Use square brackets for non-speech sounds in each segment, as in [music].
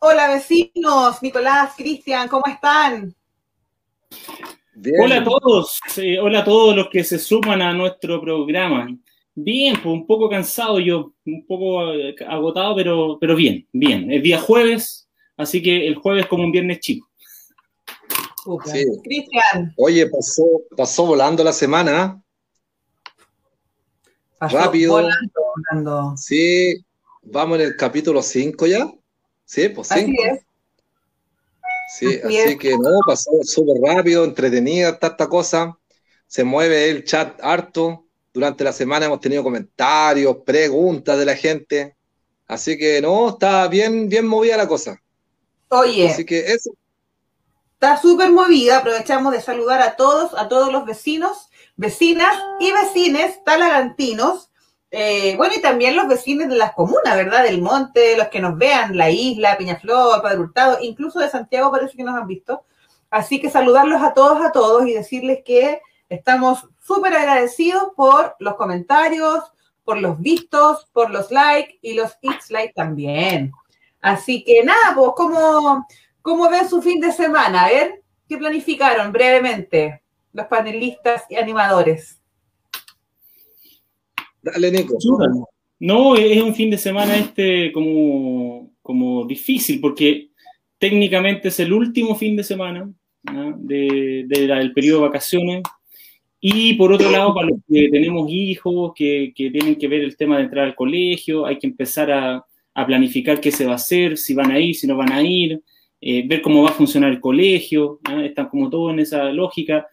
Hola vecinos, Nicolás, Cristian, ¿cómo están? Hola a todos, eh, hola a todos los que se suman a nuestro programa. Bien, pues un poco cansado yo, un poco eh, agotado, pero, pero bien, bien. Es día jueves, así que el jueves como un viernes chico. Sí. Cristian. Oye, pasó, pasó volando la semana. Rápido. Volando, volando. Sí, vamos en el capítulo 5 ya. Sí, pues 5. Así es. Sí, así, que no, pasó súper rápido, entretenida esta cosa. Se mueve el chat harto. Durante la semana hemos tenido comentarios, preguntas de la gente. Así que no, está bien, bien movida la cosa. Oye. Así que eso. Está súper movida. Aprovechamos de saludar a todos, a todos los vecinos, vecinas y vecines talagantinos eh, bueno, y también los vecinos de las comunas, ¿verdad? Del monte, los que nos vean, la isla, Peñaflor, Padre Hurtado, incluso de Santiago parece que nos han visto. Así que saludarlos a todos, a todos y decirles que estamos súper agradecidos por los comentarios, por los vistos, por los likes y los x like también. Así que nada, pues, ¿cómo, ¿cómo ven su fin de semana? A ver, ¿qué planificaron brevemente los panelistas y animadores? No, es un fin de semana este como, como difícil, porque técnicamente es el último fin de semana del periodo de vacaciones. Y por otro lado, para los que tenemos hijos que, que, tienen que ver el tema de entrar al colegio, hay que empezar a, a planificar qué se va a hacer, si van a ir, si no van a ir, eh, ver cómo va a funcionar el colegio, están como todo en esa lógica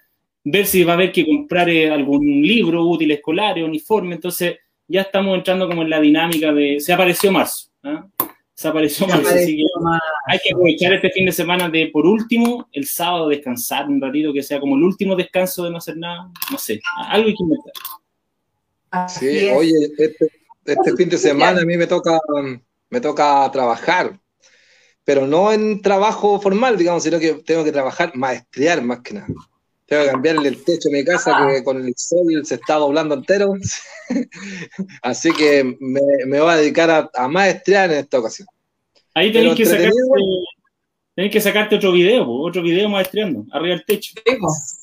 ver si va a haber que comprar eh, algún libro útil escolar, uniforme, entonces ya estamos entrando como en la dinámica de, se apareció marzo, ¿ah? se apareció marzo, así que hay que aprovechar este fin de semana de, por último, el sábado descansar un ratito, que sea como el último descanso de no hacer nada, no sé, algo hay que inventar. Sí, oye, este, este fin de semana a mí me toca, me toca trabajar, pero no en trabajo formal, digamos, sino que tengo que trabajar, maestrear más que nada. Tengo que cambiarle el techo de mi casa que con el sol se está doblando entero. [laughs] Así que me, voy a dedicar a, a, maestrear en esta ocasión. Ahí tenéis que, sacarte, que sacarte otro video, otro video maestreando, arriba del techo.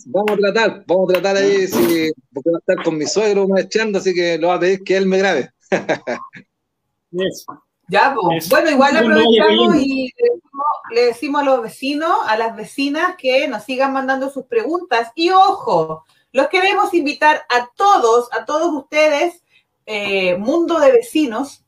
Vamos a tratar, vamos a tratar ahí, si, porque va a estar con mi suegro maestreando, así que lo voy a pedir que él me grabe. [laughs] Ya, pues. Bueno, igual aprovechamos y le decimos, a los vecinos, a las vecinas que nos sigan mandando sus preguntas. Y ojo, los queremos invitar a todos, a todos ustedes, eh, mundo de vecinos,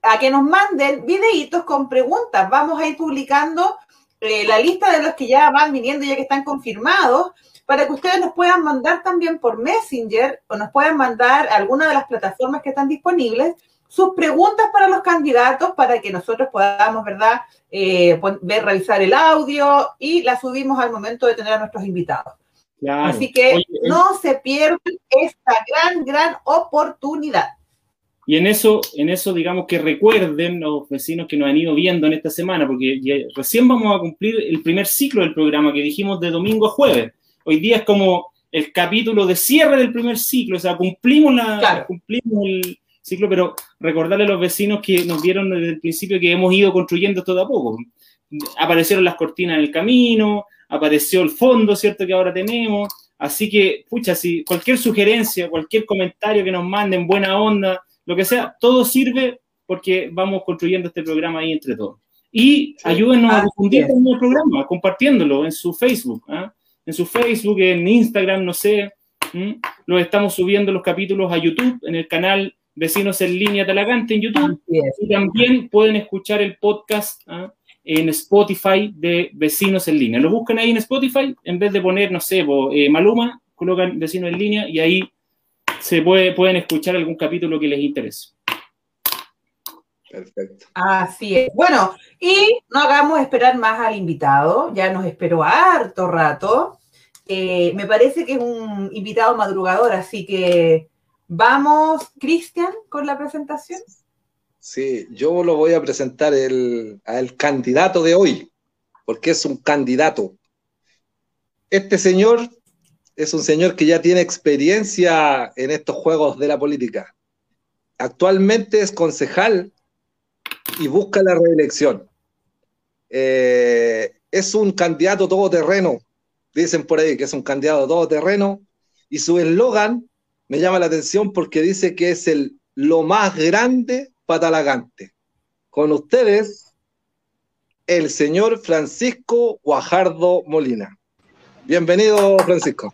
a que nos manden videitos con preguntas. Vamos a ir publicando eh, la lista de los que ya van viniendo, ya que están confirmados, para que ustedes nos puedan mandar también por Messenger o nos puedan mandar alguna de las plataformas que están disponibles sus preguntas para los candidatos para que nosotros podamos, ¿verdad?, eh, ver, revisar el audio y la subimos al momento de tener a nuestros invitados. Así que no se pierdan esta gran, gran oportunidad. Y en eso, en eso, digamos que recuerden los vecinos que nos han ido viendo en esta semana, porque recién vamos a cumplir el primer ciclo del programa que dijimos de domingo a jueves. Hoy día es como el capítulo de cierre del primer ciclo, o sea, cumplimos, la, cumplimos el, ciclo, pero recordarle a los vecinos que nos vieron desde el principio que hemos ido construyendo esto de a poco. Aparecieron las cortinas en el camino, apareció el fondo, ¿cierto? Que ahora tenemos. Así que, pucha, si cualquier sugerencia, cualquier comentario que nos manden, buena onda, lo que sea, todo sirve porque vamos construyendo este programa ahí entre todos. Y ayúdenos a difundir el programa, compartiéndolo en su Facebook, ¿ah? en su Facebook, en Instagram, no sé. Lo estamos subiendo los capítulos a YouTube, en el canal Vecinos en Línea Talagante en YouTube. Y también pueden escuchar el podcast ¿ah? en Spotify de Vecinos en Línea. Lo buscan ahí en Spotify, en vez de poner, no sé, eh, Maluma, colocan Vecinos en Línea y ahí se puede, pueden escuchar algún capítulo que les interese. Perfecto. Así es. Bueno, y no hagamos esperar más al invitado, ya nos esperó harto rato. Eh, me parece que es un invitado madrugador, así que Vamos, Cristian, con la presentación. Sí, yo lo voy a presentar el, al candidato de hoy, porque es un candidato. Este señor es un señor que ya tiene experiencia en estos juegos de la política. Actualmente es concejal y busca la reelección. eh, es un candidato todoterreno, dicen por ahí que es un candidato todoterreno, y su eslogan me llama la atención porque dice que es el lo más grande patalagante. Con ustedes, el señor Francisco Guajardo Molina. Bienvenido, Francisco.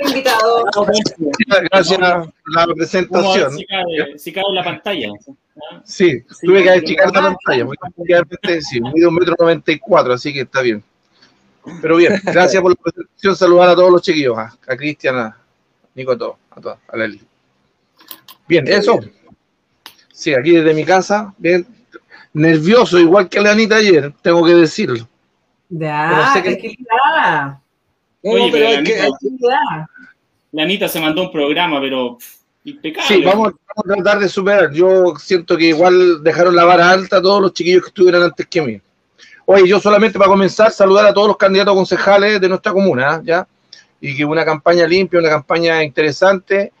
Invitado. Gracias por la presentación. Si cabe, la pantalla. Sí, tuve que achicar la pantalla. Sí, mido un metro noventa y cuatro, así que está bien. Pero bien, gracias por la presentación. Saludar a todos los chiquillos, a, Cristian, a Nico, a todos, a. Bien, eso. Sí, aquí desde mi casa, bien, nervioso, igual que la Anita ayer, tengo que decirlo. Ya, sé que... Oye, pero, la, que... la, Anita, se mandó un programa, pero impecable. Sí, vamos, a tratar de superar. Yo siento que igual dejaron la vara alta a todos los chiquillos que estuvieran antes que mí. Oye, yo solamente para comenzar, saludar a todos los candidatos concejales de nuestra comuna, ¿ya? Y que una campaña limpia, una campaña interesante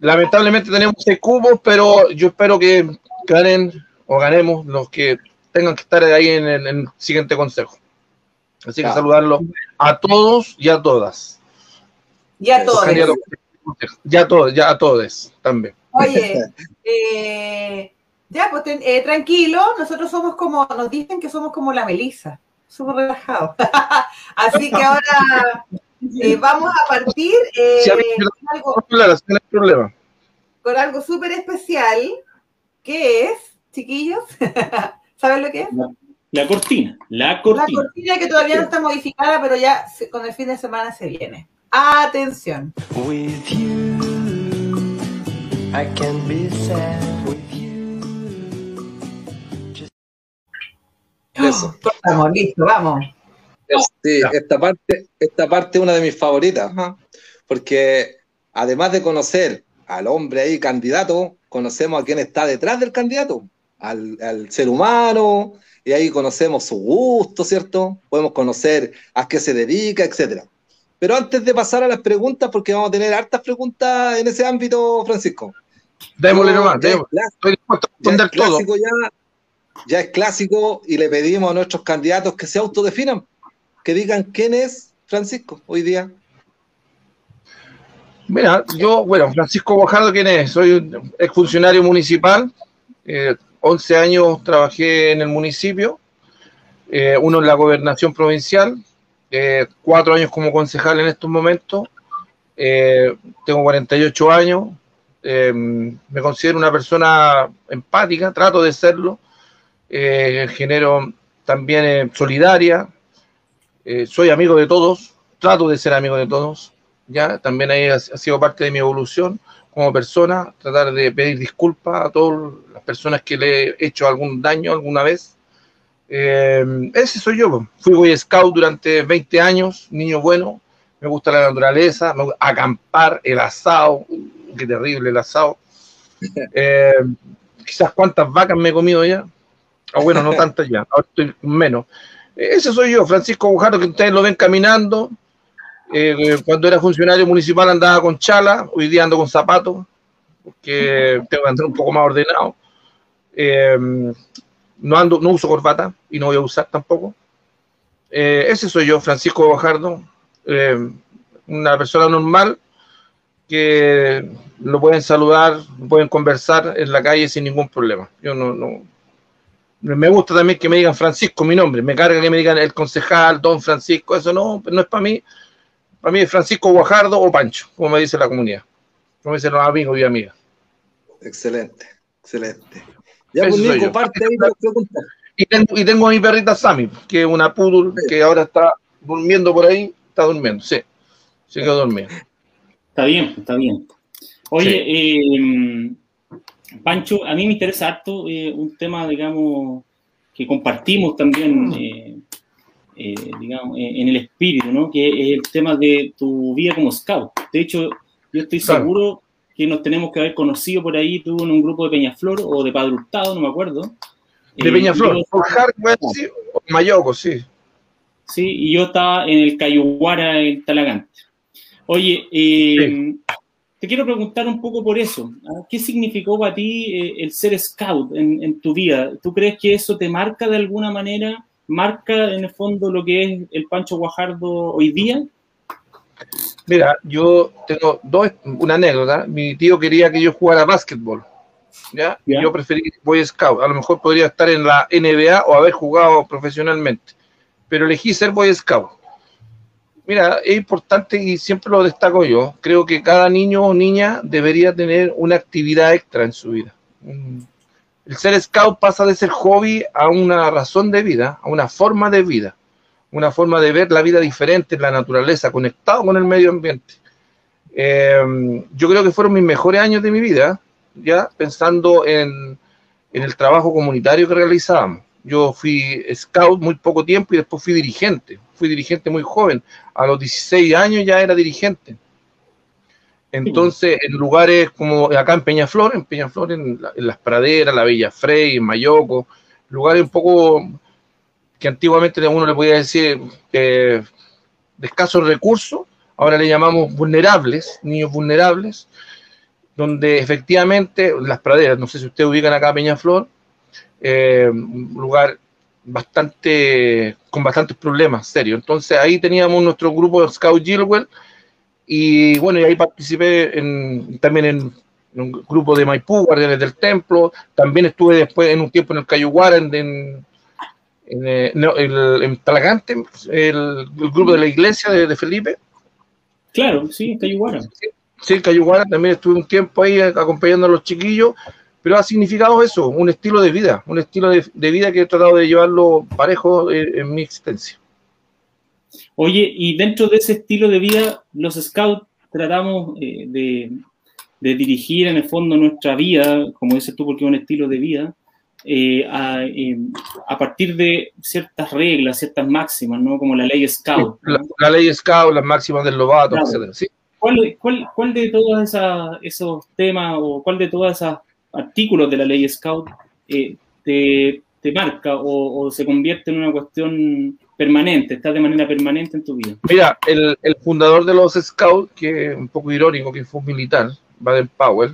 Lamentablemente tenemos seis cubos, pero yo espero que ganen o ganemos los que tengan que estar ahí en el, siguiente consejo. Así que saludarlo a todos y a todas. Y a todos. Ya a todos, ya a todos también. Oye, [laughs] eh, ya, pues eh, tranquilo, nosotros somos como, nos dicen que somos como la Melissa, súper relajados. [laughs] Así que ahora eh, vamos a partir eh, con algo súper especial, que es, chiquillos, [laughs] ¿saben lo que es? La, cortina, la cortina. La cortina que todavía no está modificada, pero ya con el fin de semana se viene. Atención. With you, I can be sad with you. Eso. Estamos [gasps] listos, vamos. Sí, esta parte, esta parte es una de mis favoritas, porque además de conocer al hombre ahí candidato, conocemos a quién está detrás del candidato, al, ser humano, y ahí conocemos su gusto, ¿cierto? Podemos conocer a qué se dedica, etcétera. Pero antes de pasar a las preguntas, porque vamos a tener hartas preguntas en ese ámbito, Francisco. Démosle nomás, Estoy dispuesto a responder todo. Ya, ya es clásico y le pedimos a nuestros candidatos que se autodefinan que digan quién es Francisco hoy día. Mira, yo, bueno, Francisco Guajardo, ¿quién es? Soy exfuncionario municipal, 11 eh, años trabajé en el municipio, eh, uno en la gobernación provincial, eh, cuatro años como concejal en estos momentos, tengo 48 años, me considero una persona empática, trato de serlo, genero también solidaria, eh, soy amigo de todos, trato de ser amigo de todos, ya también ahí ha, sido parte de mi evolución como persona, tratar de pedir disculpas a todas las personas que le he hecho algún daño alguna vez. Eh, ese soy yo, fui Boy Scout durante 20 años, niño bueno, me gusta la naturaleza, me gusta acampar, el asado, qué terrible el asado. [laughs] Eh, quizás cuántas vacas me he comido ya, o bueno, no tantas ya, ahora estoy menos. Ese soy yo, Francisco Gujardo, que ustedes lo ven caminando. Eh, cuando era funcionario municipal andaba con chala, hoy día ando con zapatos, porque tengo que andar un poco más ordenado. Eh, no, ando, no uso corbata y no voy a usar tampoco. Eh, ese soy yo, Francisco Guajardo, una persona normal que lo pueden saludar, pueden conversar en la calle sin ningún problema. Yo no, no, me gusta también que me digan Francisco, mi nombre. Me carga que me digan el concejal, don Francisco. Eso no, no es para mí. Para mí es Francisco Guajardo o Pancho, como me dice la comunidad. Como dicen los amigos y amigas. Excelente, excelente. Ya, pues, parte ahí y tengo, y tengo a mi perrita Sammy, que es una poodle que ahora está durmiendo por ahí. Está durmiendo, sí. Se quedó dormido. Está bien, está bien. Oye, eh, Pancho, a mí me interesa harto eh, un tema, digamos, que compartimos también, eh, eh, digamos, en el espíritu, ¿no? Que es el tema de tu vida como scout. De hecho, yo estoy seguro que nos tenemos que haber conocido por ahí, tú en un grupo de Peñaflor o de Padre Hurtado, no me acuerdo. De Peñaflor, por Hardware, sí, o Mayoco, sí. Sí, y yo estaba en el Cayuguara, en Talagante. Oye, eh, te quiero preguntar un poco por eso. ¿ah? ¿Qué significó para ti eh, el ser scout en, tu vida? ¿Tú crees que eso te marca de alguna manera marca en el fondo lo que es el Pancho Guajardo hoy día? Mira, yo tengo dos, una anécdota. Mi tío quería que yo jugara básquetbol. ¿ya? yo preferí Boy Scout. A lo mejor podría estar en la NBA o haber jugado profesionalmente. Pero elegí ser Boy Scout. Mira, es importante y siempre lo destaco yo. Creo que cada niño o niña debería tener una actividad extra en su vida. El ser scout pasa de ser hobby a una razón de vida, a una forma de vida, una forma de ver la vida diferente en la naturaleza, conectado con el medio ambiente. Eh, yo creo que fueron mis mejores años de mi vida, ya pensando en, en el trabajo comunitario que realizábamos. Yo fui scout muy poco tiempo y después fui dirigente. Fui dirigente muy joven. A los 16 años ya era dirigente. Entonces, en lugares como acá en Peñaflor, en Peñaflor, en, las praderas, la Bella Frey, en Mayoco, lugares un poco que antiguamente uno le podía decir eh, de escasos recursos, ahora le llamamos vulnerables, niños vulnerables, donde efectivamente las praderas, no sé si ustedes ubican acá Peñaflor, eh, un lugar bastante con bastantes problemas serios. Entonces ahí teníamos nuestro grupo de Scout Gilwell y bueno, y ahí participé en, también en, un grupo de Maipú, Guardianes del Templo, también estuve después en un tiempo en el Cayuguara, en, en, en, eh, el, Talagante, el, grupo de la iglesia de, Felipe. Claro, sí, en Cayuguara. Sí, en Cayuguara también estuve un tiempo ahí acompañando a los chiquillos pero ha significado eso, un estilo de vida, un estilo de, vida que he tratado de llevarlo parejo en, mi existencia. Oye, y dentro de ese estilo de vida, los scouts tratamos eh, de, dirigir en el fondo nuestra vida, como dices tú, porque es un estilo de vida, eh, eh, a, partir de ciertas reglas, ciertas máximas, ¿no? Como la ley Scout. La, ley Scout, las máximas del Lobato, etc. ¿sí? ¿Cuál, cuál, de todos esos temas o cuál de todas esas artículos de la ley Scout eh, te, te, marca o, se convierte en una cuestión permanente, está de manera permanente en tu vida? Mira, el, el fundador de los Scouts, que es un poco irónico, que fue un militar, Baden Powell,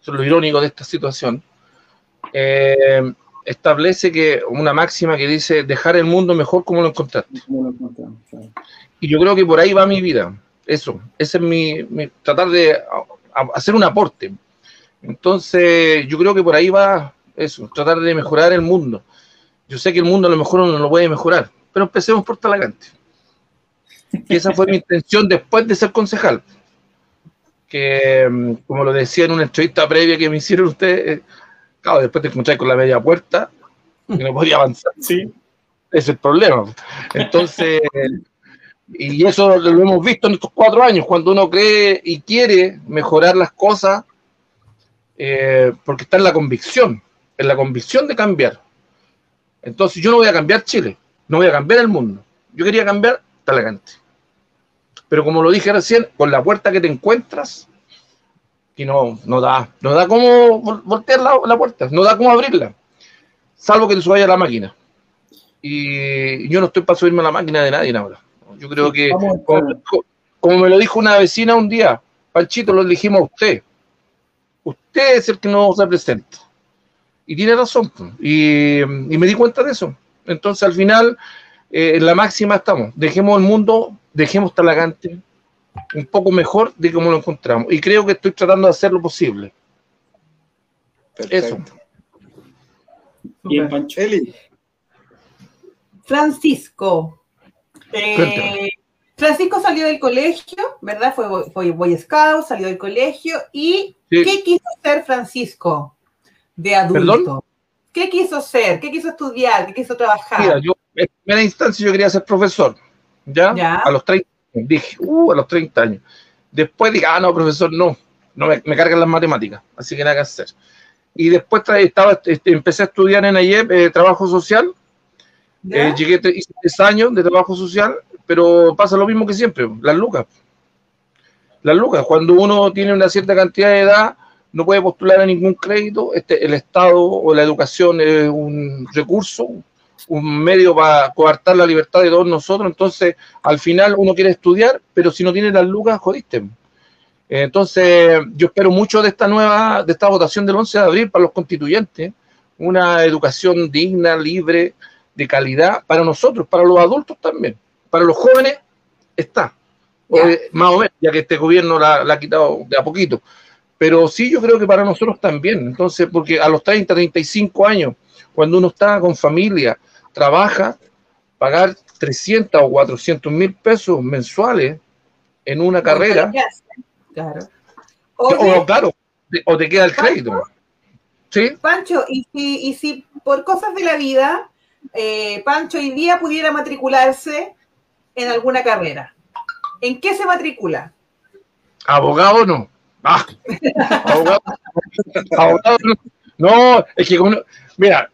eso es lo irónico de esta situación, eh, establece que una máxima que dice dejar el mundo mejor como lo encontraste. Y yo creo que por ahí va mi vida. Eso, ese es mi, mi tratar de hacer un aporte. Entonces, yo creo que por ahí va eso, tratar de mejorar el mundo. Yo sé que el mundo a lo mejor no lo puede mejorar, pero empecemos por Talagante. Y esa fue mi intención después de ser concejal. Que, mm, como lo decía en una entrevista previa que me hicieron ustedes, eh, claro, después te encontré con la media puerta y no podía avanzar. Sí. Es el problema. Entonces, y eso lo hemos visto en estos cuatro años, cuando uno cree y quiere mejorar las cosas, eh, porque está en la convicción, en la convicción de cambiar. Entonces yo no voy a cambiar Chile, no voy a cambiar el mundo. Yo quería cambiar Talagante. Pero como lo dije recién, con la puerta que te encuentras, y no, no da, no da cómo voltear la, puerta, no da cómo abrirla, salvo que te subas a la máquina. Y yo no estoy para subirme a la máquina de nadie ahora. Yo creo que, como, como, me lo dijo una vecina un día, Panchito, lo elegimos a usted usted es el que no se presenta. Y tiene razón. Y, me di cuenta de eso. Entonces, al final, eh, en la máxima estamos. Dejemos el mundo, dejemos Talagante un poco mejor de cómo lo encontramos. Y creo que estoy tratando de hacer lo posible. Eso. Bien, Pancho. Francisco. Eh, Francisco salió del colegio, ¿verdad? Fue, fue Boy Scout, salió del colegio y ¿Qué quiso ser Francisco de adulto? ¿Qué quiso ser? ¿Qué quiso estudiar? ¿Qué quiso trabajar? Mira, yo en primera instancia yo quería ser profesor, ¿ya? A los 30, dije, uh, a los 30 años. Después dije, ah, no, profesor, no, no me, cargan las matemáticas, así que nada que hacer. Y después estaba, este, empecé a estudiar en AIEP eh, trabajo social. Eh, llegué, hice tres años de trabajo social, pero pasa lo mismo que siempre, las lucas las lucas. Cuando uno tiene una cierta cantidad de edad, no puede postular a ningún crédito. Este, el Estado o la educación es un recurso, un medio para coartar la libertad de todos nosotros. Entonces, al final uno quiere estudiar, pero si no tiene las lucas, jodiste. Entonces, yo espero mucho de esta nueva, de esta votación del 11 de abril para los constituyentes, una educación digna, libre, de calidad para nosotros, para los adultos también. Para los jóvenes está, más o menos, ya que este gobierno la, la, ha quitado de a poquito. Pero sí, yo creo que para nosotros también. Entonces, porque a los 30, 35 años, cuando uno está con familia, trabaja, pagar 300 o 400 mil pesos mensuales en una carrera. Claro. o, claro, o te queda el crédito. ¿Sí? Pancho, y si, y si por cosas de la vida, eh, Pancho hoy día pudiera matricularse en alguna carrera, ¿en qué se matricula? Abogado no. Ah, [laughs] abogado, abogado no. no. es que, mira,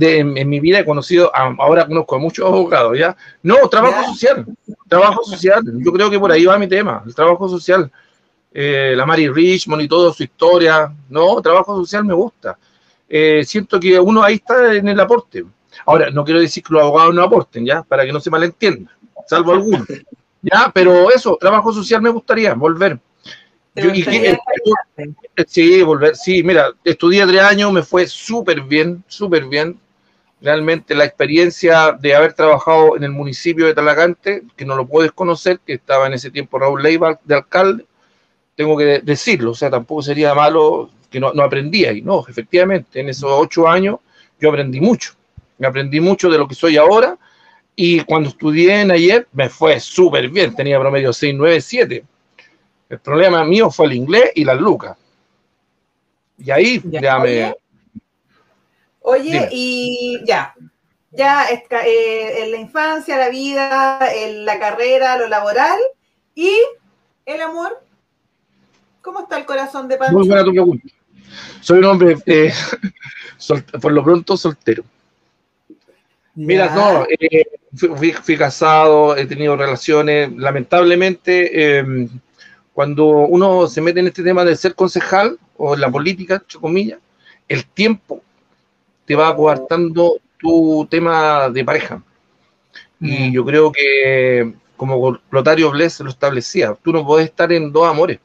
en, mi vida he conocido, ahora conozco a muchos abogados, ¿ya? No, trabajo social, trabajo social, yo creo que por ahí va mi tema, el trabajo social. Eh, la Mary Richmond y todo su historia, no, trabajo social me gusta. Eh, siento que uno ahí está en el aporte. Ahora, no quiero decir que los abogados no aporten, ¿ya? Para que no se malentienda, salvo algunos. [laughs] ¿Ya? Pero eso, trabajo social me gustaría volver. sí, volver, sí, mira, estudié tres años, me fue súper bien, súper bien. Realmente la experiencia de haber trabajado en el municipio de Talagante, que no lo puedes conocer, que estaba en ese tiempo Raúl Leiva de alcalde, tengo que decirlo, o sea, tampoco sería malo que no, no aprendía. Y no, efectivamente, en esos ocho años yo aprendí mucho. Me aprendí mucho de lo que soy ahora. Y cuando estudié en ayer, me fue súper bien. Tenía promedio 6, 9, 7. El problema mío fue el inglés y las lucas. Y ahí ya, me. Oye, y ya. Ya eh, en la infancia, la vida, en la carrera, lo laboral y el amor. ¿Cómo está el corazón de Pancho? Muy buena tu pregunta. Soy un hombre, eh, [laughs] por lo pronto, soltero. Mira, no, eh, fui, casado, he tenido relaciones. Lamentablemente, em, cuando uno se mete en este tema de ser concejal o en la política, entre comillas, el tiempo te va coartando tu tema de pareja. Y yo creo que, como Lotario Bles lo establecía, tú no puedes estar en dos amores,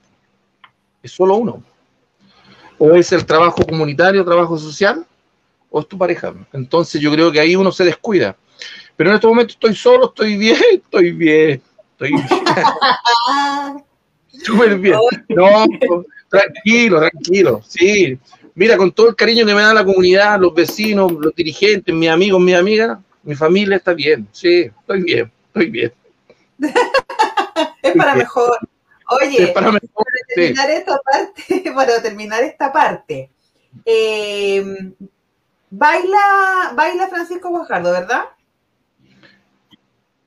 es solo uno. O es el trabajo comunitario, trabajo social, o es tu pareja. Entonces yo creo que ahí uno se descuida. Pero en este momento estoy solo, estoy bien, [laughs] estoy bien, estoy bien. [laughs] Súper bien. No, tranquilo, tranquilo. Sí. Mira, con todo el cariño que me da la comunidad, los vecinos, los dirigentes, mis amigos, mis amigas, mi familia está bien. Sí, estoy bien, estoy bien. [laughs] es para mejor. Oye, para, terminar esta parte, para terminar esta parte, eh, Baila, baila Francisco Guajardo, ¿verdad?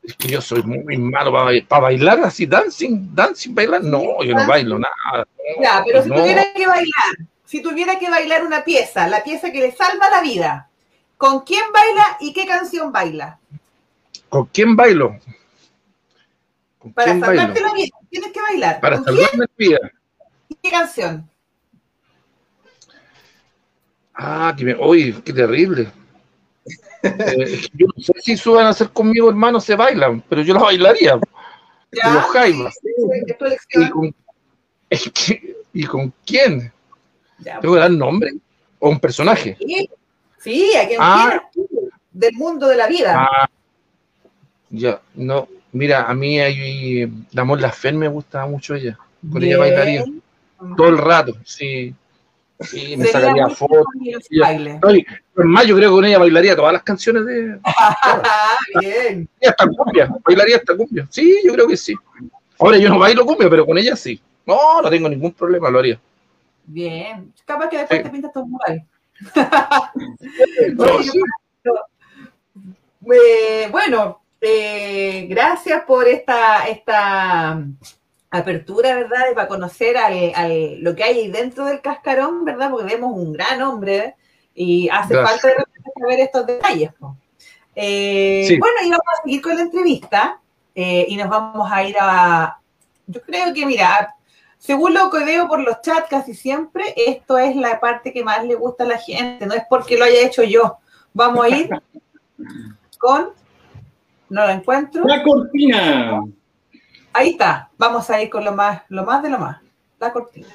Es que yo soy muy malo para, bailar así, dancing, dancing, bailar. No, yo no bailo nada. ya, pero si tuviera que bailar, si tuviera que bailar una pieza, la pieza que le salva la vida, ¿con quién baila y qué canción baila? ¿Con quién bailo? para salvarte la vida, tienes que bailar. Para salvarme la vida. ¿Y qué canción? Ah, que me... Uy, qué terrible. [laughs] Eh, yo no sé si suben a hacer conmigo, hermano, se bailan, pero yo la bailaría. ¿Ya? Los Jaivas. ¿Y, con, ¿Y con quién? ¿Tengo que dar nombre? ¿O un personaje? Sí, a quien ah. del mundo de la vida. Ah, ya, no. Mira, a mí hay, Damos la Fer me gusta mucho ella. Con ella bailaría. Todo el rato, sí. Sí, me sacaría fotos. más, yo creo que con ella bailaría todas las canciones de. [laughs] Bien. Y hasta cumbia, bailaría hasta cumbia. Sí, yo creo que sí. Ahora yo no bailo cumbia, pero con ella sí. No, no tengo ningún problema, lo haría. Bien. Capaz que después te pintas todo mural. [laughs] [laughs] eh, bueno, eh, gracias por esta, esta apertura, ¿verdad? Para conocer al, lo que hay ahí dentro del cascarón, ¿verdad? Porque vemos un gran hombre y hace falta saber estos detalles. Eh, bueno, y vamos a seguir con la entrevista eh, y nos vamos a ir a... Yo creo que, mira, según lo que veo por los chats casi siempre, esto es la parte que más le gusta a la gente, no es porque lo haya hecho yo. Vamos a ir [laughs] con... No lo encuentro. La cortina. Ahí está. Vamos a ir con lo más, lo más de lo más. La cortina.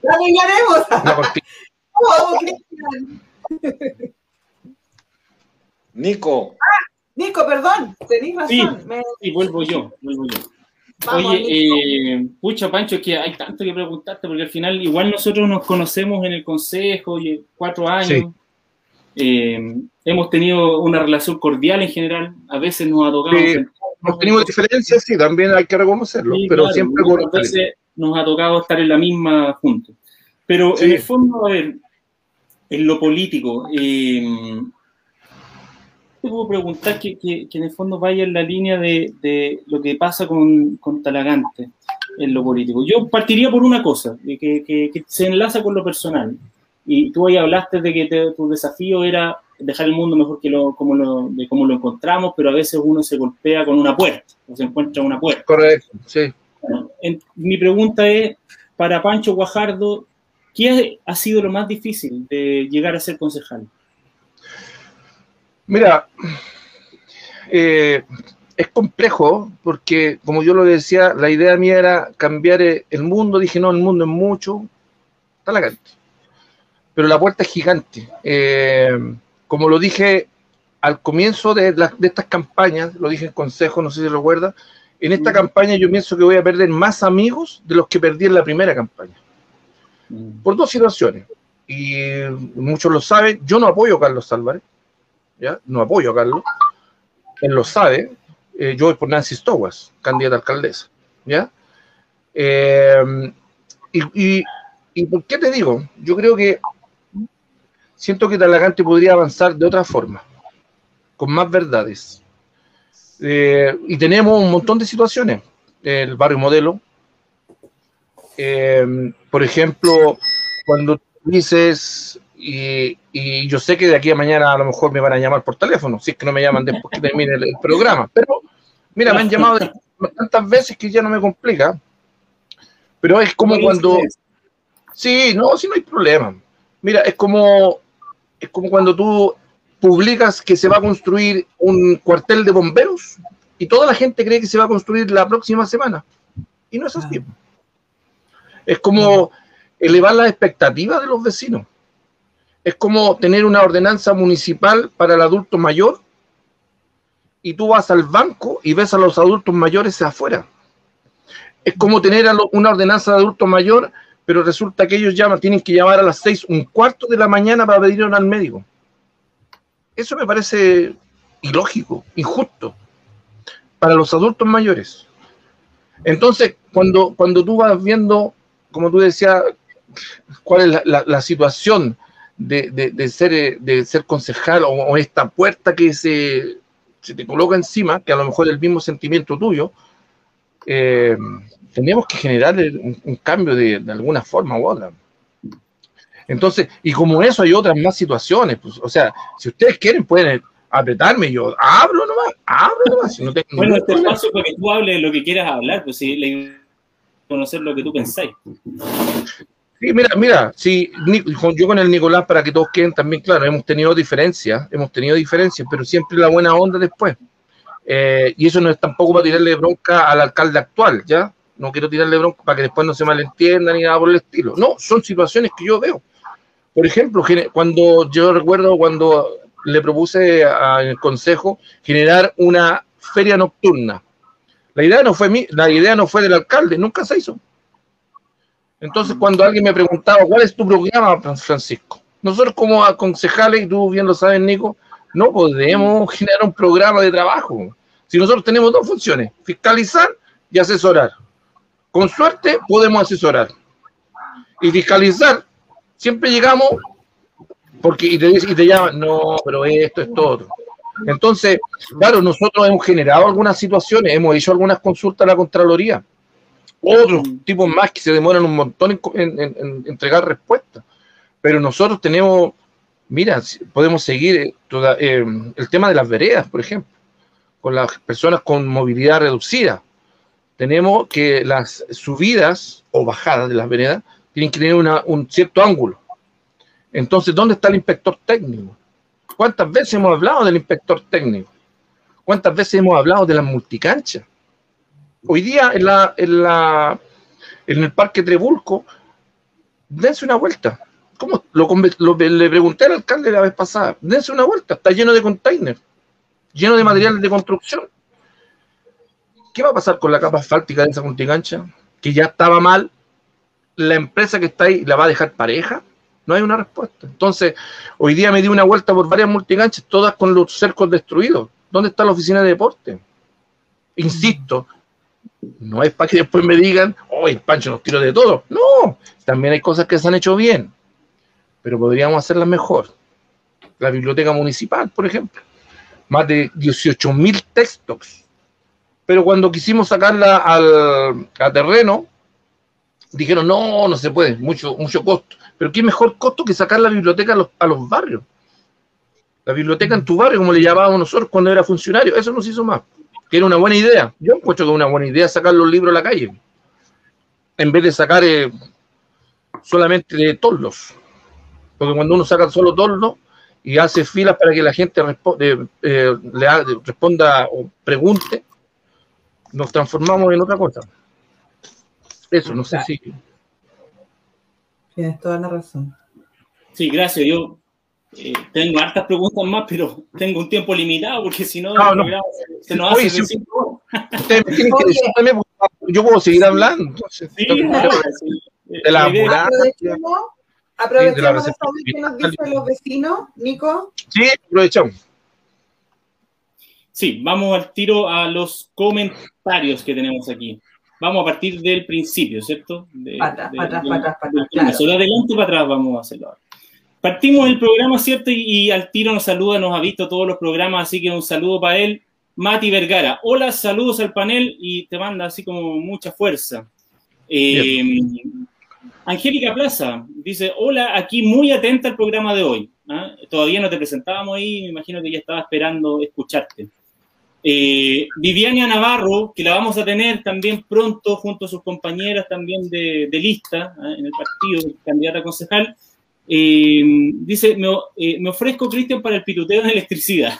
¡La ganaremos! La cortina. [laughs] Oh, Nico. Ah, Nico, perdón, tenéis razón. Sí, Me... sí, vuelvo yo, vuelvo yo. Oye, eh, pucha, Pancho, que hay tanto que preguntarte, porque al final igual nosotros nos conocemos en el consejo, y cuatro años. Eh, hemos tenido una relación cordial en general, a veces nos ha tocado... nos tenemos diferencias, sí, también hay que reconocerlo, pero siempre... A veces nos ha tocado estar en la misma junta. Pero en el fondo, a ver, en lo político, eh, te puedo preguntar que, en el fondo vaya en la línea de, lo que pasa con, con, Talagante en lo político. Yo partiría por una cosa, que, que se enlaza con lo personal. Y tú ahí hablaste de que tu desafío era dejar el mundo mejor que lo, como lo, de cómo lo encontramos, pero a veces uno se golpea con una puerta, o se encuentra una puerta. Correcto, sí. mi pregunta es, para Pancho Guajardo, ¿qué ha sido lo más difícil de llegar a ser concejal? Mira, eh, es complejo porque, como yo lo decía, la idea mía era cambiar el mundo. Dije, no, el mundo es mucho. Está la cante. Pero la puerta es gigante. Eh, como lo dije al comienzo de, estas campañas, lo dije en consejo, no sé si recuerda, en esta mm. campaña yo pienso que voy a perder más amigos de los que perdí en la primera campaña. Mm. Por dos situaciones. Y muchos lo saben, yo no apoyo a Carlos Álvarez ¿ya? No apoyo a Carlos, él lo sabe, eh, yo voy por Nancy Stowas, candidata a alcaldesa, ¿ya? Eh, y, por qué te digo? Yo creo que siento que Talagante podría avanzar de otra forma, con más verdades. Eh, y tenemos un montón de situaciones. El barrio modelo, por ejemplo, cuando dices y, yo sé que de aquí a mañana a lo mejor me van a llamar por teléfono, si es que no me llaman después que termine el, programa. Pero, mira, me han llamado tantas veces que ya no me complica. Pero es como cuando... Sí, no, sí no hay problema. Mira, es como, es como cuando tú publicas que se va a construir un cuartel de bomberos y toda la gente cree que se va a construir la próxima semana. Y no es así. Es como elevar las expectativas de los vecinos es como tener una ordenanza municipal para el adulto mayor y tú vas al banco y ves a los adultos mayores afuera. Es como tener una ordenanza de adulto mayor, pero resulta que ellos llaman, tienen que llamar a las seis, un cuarto de la mañana para pedir al médico. Eso me parece ilógico, injusto para los adultos mayores. Entonces, cuando, cuando tú vas viendo, como tú decías, cuál es la situación de, ser, eh, de ser concejal o, esta puerta que se, se, te coloca encima, que a lo mejor es el mismo sentimiento tuyo, eh, tenemos que generar un, cambio de, alguna forma u otra. Entonces, y como eso hay otras más situaciones, pues, o sea, si ustedes quieren pueden apretarme, yo hablo nomás, hablo nomás. no bueno, este espacio para que tú hables lo que quieras hablar, pues si le conocer lo que tú pensáis. Sí, mira, mira, sí, yo con el Nicolás, para que todos queden también claro, hemos tenido diferencias, hemos tenido diferencias, pero siempre la buena onda después. Eh, y eso no es tampoco para tirarle bronca al alcalde actual, ¿ya? No quiero tirarle bronca para que después no se malentienda ni nada por el estilo. No, son situaciones que yo veo. Por ejemplo, cuando yo recuerdo cuando le propuse al consejo generar una feria nocturna. La idea no fue la idea no fue del alcalde, nunca se hizo. Entonces, cuando alguien me preguntaba, ¿cuál es tu programa, Francisco? Nosotros como concejales, y tú bien lo sabes, Nico, no podemos generar un programa de trabajo. Si nosotros tenemos dos funciones, fiscalizar y asesorar. Con suerte podemos asesorar. Y fiscalizar, siempre llegamos, porque y te, y te llaman, no, pero esto es todo. Entonces, claro, nosotros hemos generado algunas situaciones, hemos hecho algunas consultas a la Contraloría otros mm. tipos más que se demoran un montón en, entregar respuestas. Pero nosotros tenemos, mira, podemos seguir eh, eh, el tema de las veredas, por ejemplo, con las personas con movilidad reducida. Tenemos que las subidas o bajadas de las veredas tienen que tener un cierto ángulo. Entonces, ¿dónde está el inspector técnico? ¿Cuántas veces hemos hablado del inspector técnico? ¿Cuántas veces hemos hablado de las multicanchas? Hoy día en, la, en, la, en el Parque Trebulco dense una vuelta. ¿Cómo? Lo, le pregunté al alcalde la vez pasada, dense una vuelta, está lleno de containers, lleno de materiales de construcción. ¿Qué va a pasar con la capa asfáltica de esa multicancha? Que ya estaba mal, la empresa que está ahí la va a dejar pareja. No hay una respuesta. Entonces, hoy día me di una vuelta por varias multicanchas, todas con los cercos destruidos. ¿Dónde está la oficina de deporte? Insisto, no es para que después me digan, oh, el Pancho nos tiró de todo. No, también hay cosas que se han hecho bien, pero podríamos hacerlas mejor. La biblioteca municipal, por ejemplo, más de 18 mil textos. Pero cuando quisimos sacarla al a terreno, dijeron, no, no se puede, mucho, mucho costo. Pero qué mejor costo que sacar la biblioteca a los, a los barrios. La biblioteca en tu barrio, como le llamábamos nosotros cuando era funcionario, eso nos hizo más que era una buena idea. Yo encuentro que es una buena idea sacar los libros a la calle, en vez de sacar eh, solamente de torlos. Porque cuando uno saca solo torlos y hace filas para que la gente eh, eh, le responda o pregunte, nos transformamos en otra cosa. Eso, no sé si. Tienes toda la razón. Sí, gracias. Yo eh, tengo hartas preguntas más, pero tengo un tiempo limitado porque si no, se, nos hace si, yo puedo seguir hablando. sí, de la aprovechemos, aprovechemos de saber qué nos dicen los vecinos, Nico. Sí, aprovechamos. Sí, vamos al tiro a los comentarios que tenemos aquí. Vamos a partir del principio, ¿cierto? De, para atrás, para atrás, para atrás. Solo adelante para atrás vamos a hacerlo ahora. Partimos el programa, ¿cierto? Y, al tiro nos saluda, nos ha visto todos los programas, así que un saludo para él. Mati Vergara, hola, saludos al panel y te manda así como mucha fuerza. Eh, Angélica Plaza dice, hola, aquí muy atenta al programa de hoy. ¿ah? Todavía no te presentábamos ahí, me imagino que ya estaba esperando escucharte. Eh, Viviana Navarro, que la vamos a tener también pronto junto a sus compañeras también de, lista ¿ah? en el partido, candidata a concejal. Eh, dice, me, eh, me ofrezco, Cristian, para el pituteo de electricidad.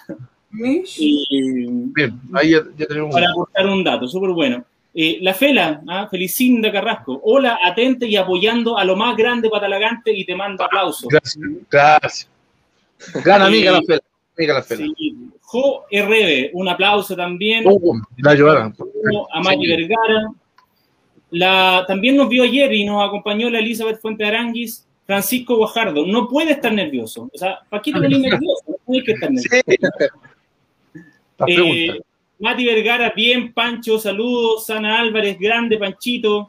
Bien, ahí ya, tenemos. Para aportar un dato, súper bueno. Eh, la Fela, ¿ah? Felicinda Carrasco. Hola, atente y apoyando a lo más grande patalagante y te mando aplausos. Gracias, gracias. Gran amiga la Fela. Amiga la Fela. Jo RB, un aplauso también. Uh, la A Maggie Vergara. La, también nos vio ayer y nos acompañó la Elizabeth Fuente Aranguis. Francisco Guajardo, no puede estar nervioso. O sea, ¿para qué te nervioso? No hay que estar nervioso. Eh, Mati Vergara, bien, Pancho, saludos. Sana Álvarez, grande, Panchito.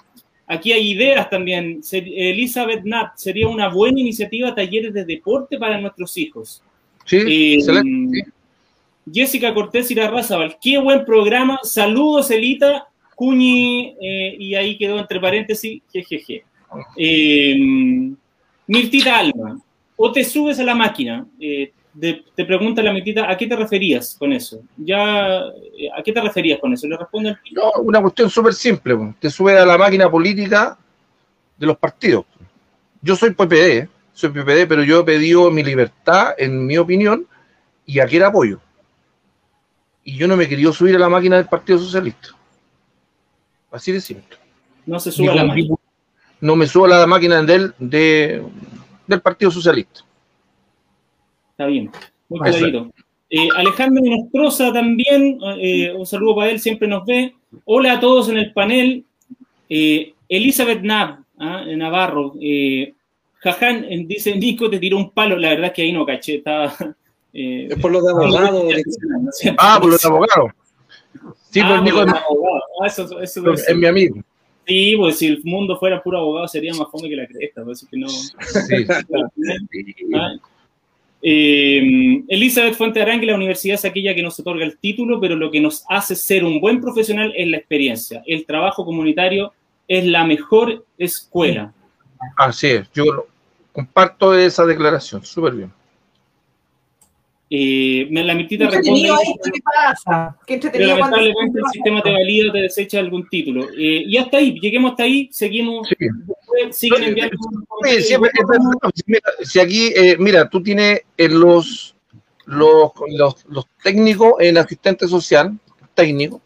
Aquí hay ideas también. Elizabeth Nat, sería una buena iniciativa talleres de deporte para nuestros hijos. Sí, eh, excelente. Jessica Cortés y la Razabal, qué buen programa. Saludos, Elita, Cuñi, eh, y ahí quedó entre paréntesis, jejeje. Eh, Mirtita Alma, o te subes a la máquina, eh, te pregunta la Mirtita, ¿a qué te referías con eso? Ya, eh, ¿A qué te referías con eso? ¿Le responde el No, una cuestión súper simple, te subes a la máquina política de los partidos. Yo soy PPD, soy PPD, pero yo he pedido mi libertad, en mi opinión, y aquí era apoyo. Y yo no me quería subir a la máquina del Partido Socialista. Así de simple. No se sube a la máquina no me subo a la máquina del, del Partido Socialista. Está bien, muy clarito. Eh, Alejandro Nostroza también, eh, un saludo para él, siempre nos ve. Hola a todos en el panel. Eh, Elizabeth Nav, ¿ah? Navarro. Jaján dice, Nico te tiró un palo. La verdad es que ahí no caché, estaba... [laughs] es por lo de abogado. ah, por lo de abogado. Sí, ah, pues Nico es, abogado. Ah, eso, eso, es mi amigo. Sí, pues si el mundo fuera puro abogado sería más fome que la cresta, pues que no. [laughs] Ah. Eh, Elizabeth Fuente Arangue, la universidad es aquella que nos otorga el título, pero lo que nos hace ser un buen profesional es la experiencia. El trabajo comunitario es la mejor escuela. Así es, yo comparto esa declaración, súper bien. Eh, la mitita responde. ¿Qué pasa? ¿Qué pero lamentablemente el sistema te valida o te desecha algún título. Eh, y hasta ahí, lleguemos hasta ahí, seguimos. Sí. siguen enviando. si aquí, eh, mira, tú tienes en los, los, los, los técnicos, el asistente social, técnico,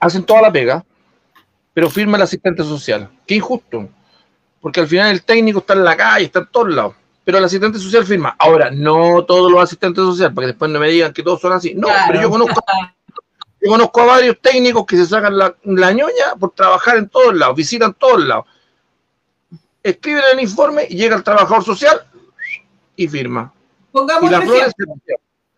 hacen toda la pega, pero firma el asistente social. Qué injusto. porque al final el técnico está en la calle, está en todos lados, pero el asistente social firma. Ahora, no todos los asistentes sociales, para que después no me digan que todos son así. No, pero yo conozco, yo conozco a varios técnicos que se sacan la, la ñoña por trabajar en todos lados, visitan todos lados. Escriben el informe y llega el trabajador social y firma. Pongamos, otro ejemplo.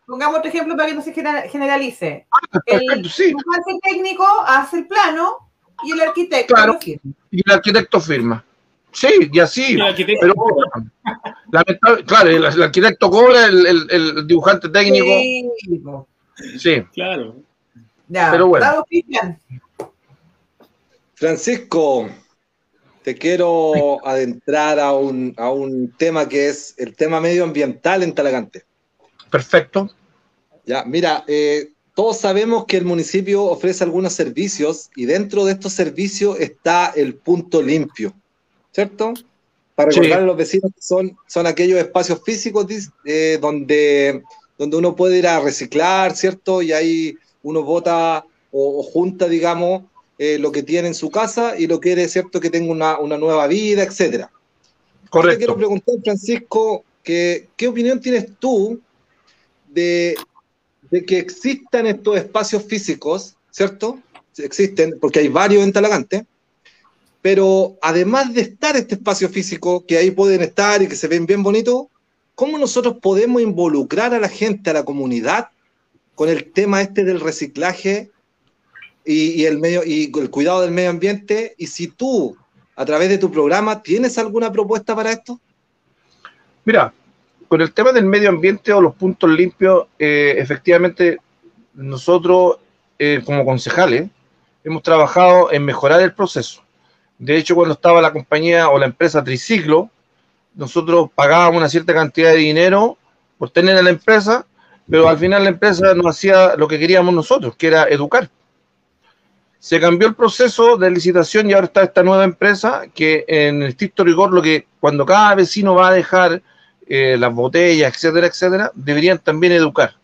Pongamos otro ejemplo para que no se generalice. Ah, el sí. técnico hace el plano y el arquitecto firma. Y el arquitecto firma. Sí, y así. pero, claro, el, arquitecto cobra, el, el, dibujante técnico. Sí. Claro. Ya, pero bueno. Francisco, te quiero adentrar a un, a un tema que es el tema medioambiental en Talagante. Perfecto. Ya, mira, eh, todos sabemos que el municipio ofrece algunos servicios y dentro de estos servicios está el punto limpio. ¿Cierto? Para recordar a los vecinos que son, son aquellos espacios físicos eh, donde, donde uno puede ir a reciclar, ¿cierto? Y ahí uno vota o, junta, digamos, eh, lo que tiene en su casa y lo quiere, ¿cierto? Que tenga una, nueva vida, etcétera. Correcto. Te quiero preguntar, Francisco, que, ¿qué opinión tienes tú de, de que existan estos espacios físicos, ¿cierto? Existen, porque hay varios en Talagante, pero además de estar este espacio físico, que ahí pueden estar y que se ven bien bonitos, ¿cómo nosotros podemos involucrar a la gente, a la comunidad, con el tema este del reciclaje y, el, medio, y el cuidado del medio ambiente? Y si tú, a través de tu programa, tienes alguna propuesta para esto? Mira, con el tema del medio ambiente o los puntos limpios, eh, efectivamente, nosotros eh, como concejales hemos trabajado en mejorar el proceso de hecho, cuando estaba la compañía o la empresa Triciclo, nosotros pagábamos una cierta cantidad de dinero por tener a la empresa, pero al final la empresa no hacía lo que queríamos nosotros, que era educar. Se cambió el proceso de licitación y ahora está esta nueva empresa que en estricto rigor lo que cuando cada vecino va a dejar eh, las botellas, etcétera, etcétera, deberían también educar.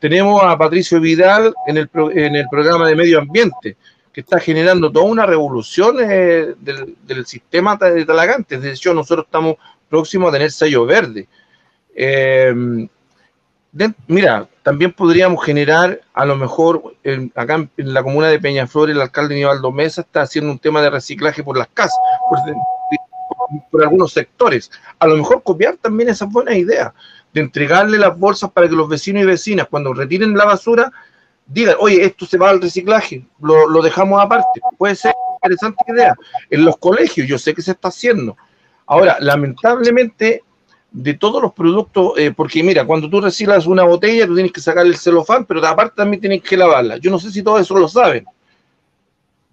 Tenemos a Patricio Vidal en el, en el programa de medio ambiente, que está generando toda una revolución eh, del, sistema de Talagante. De hecho, nosotros estamos próximos a tener sello verde. Eh, mira, también podríamos generar, a lo mejor, acá en, la comuna de Peñaflor, el alcalde Nivaldo Mesa está haciendo un tema de reciclaje por las casas, por, por algunos sectores. A lo mejor copiar también esa buena idea de entregarle las bolsas para que los vecinos y vecinas, cuando retiren la basura, digan, oye, esto se va al reciclaje, lo, dejamos aparte. Puede ser interesante idea. En los colegios, yo sé que se está haciendo. Ahora, lamentablemente, de todos los productos, eh, porque mira, cuando tú reciclas una botella, tú tienes que sacar el celofán, pero aparte también tienes que lavarla. Yo no sé si todo eso lo saben,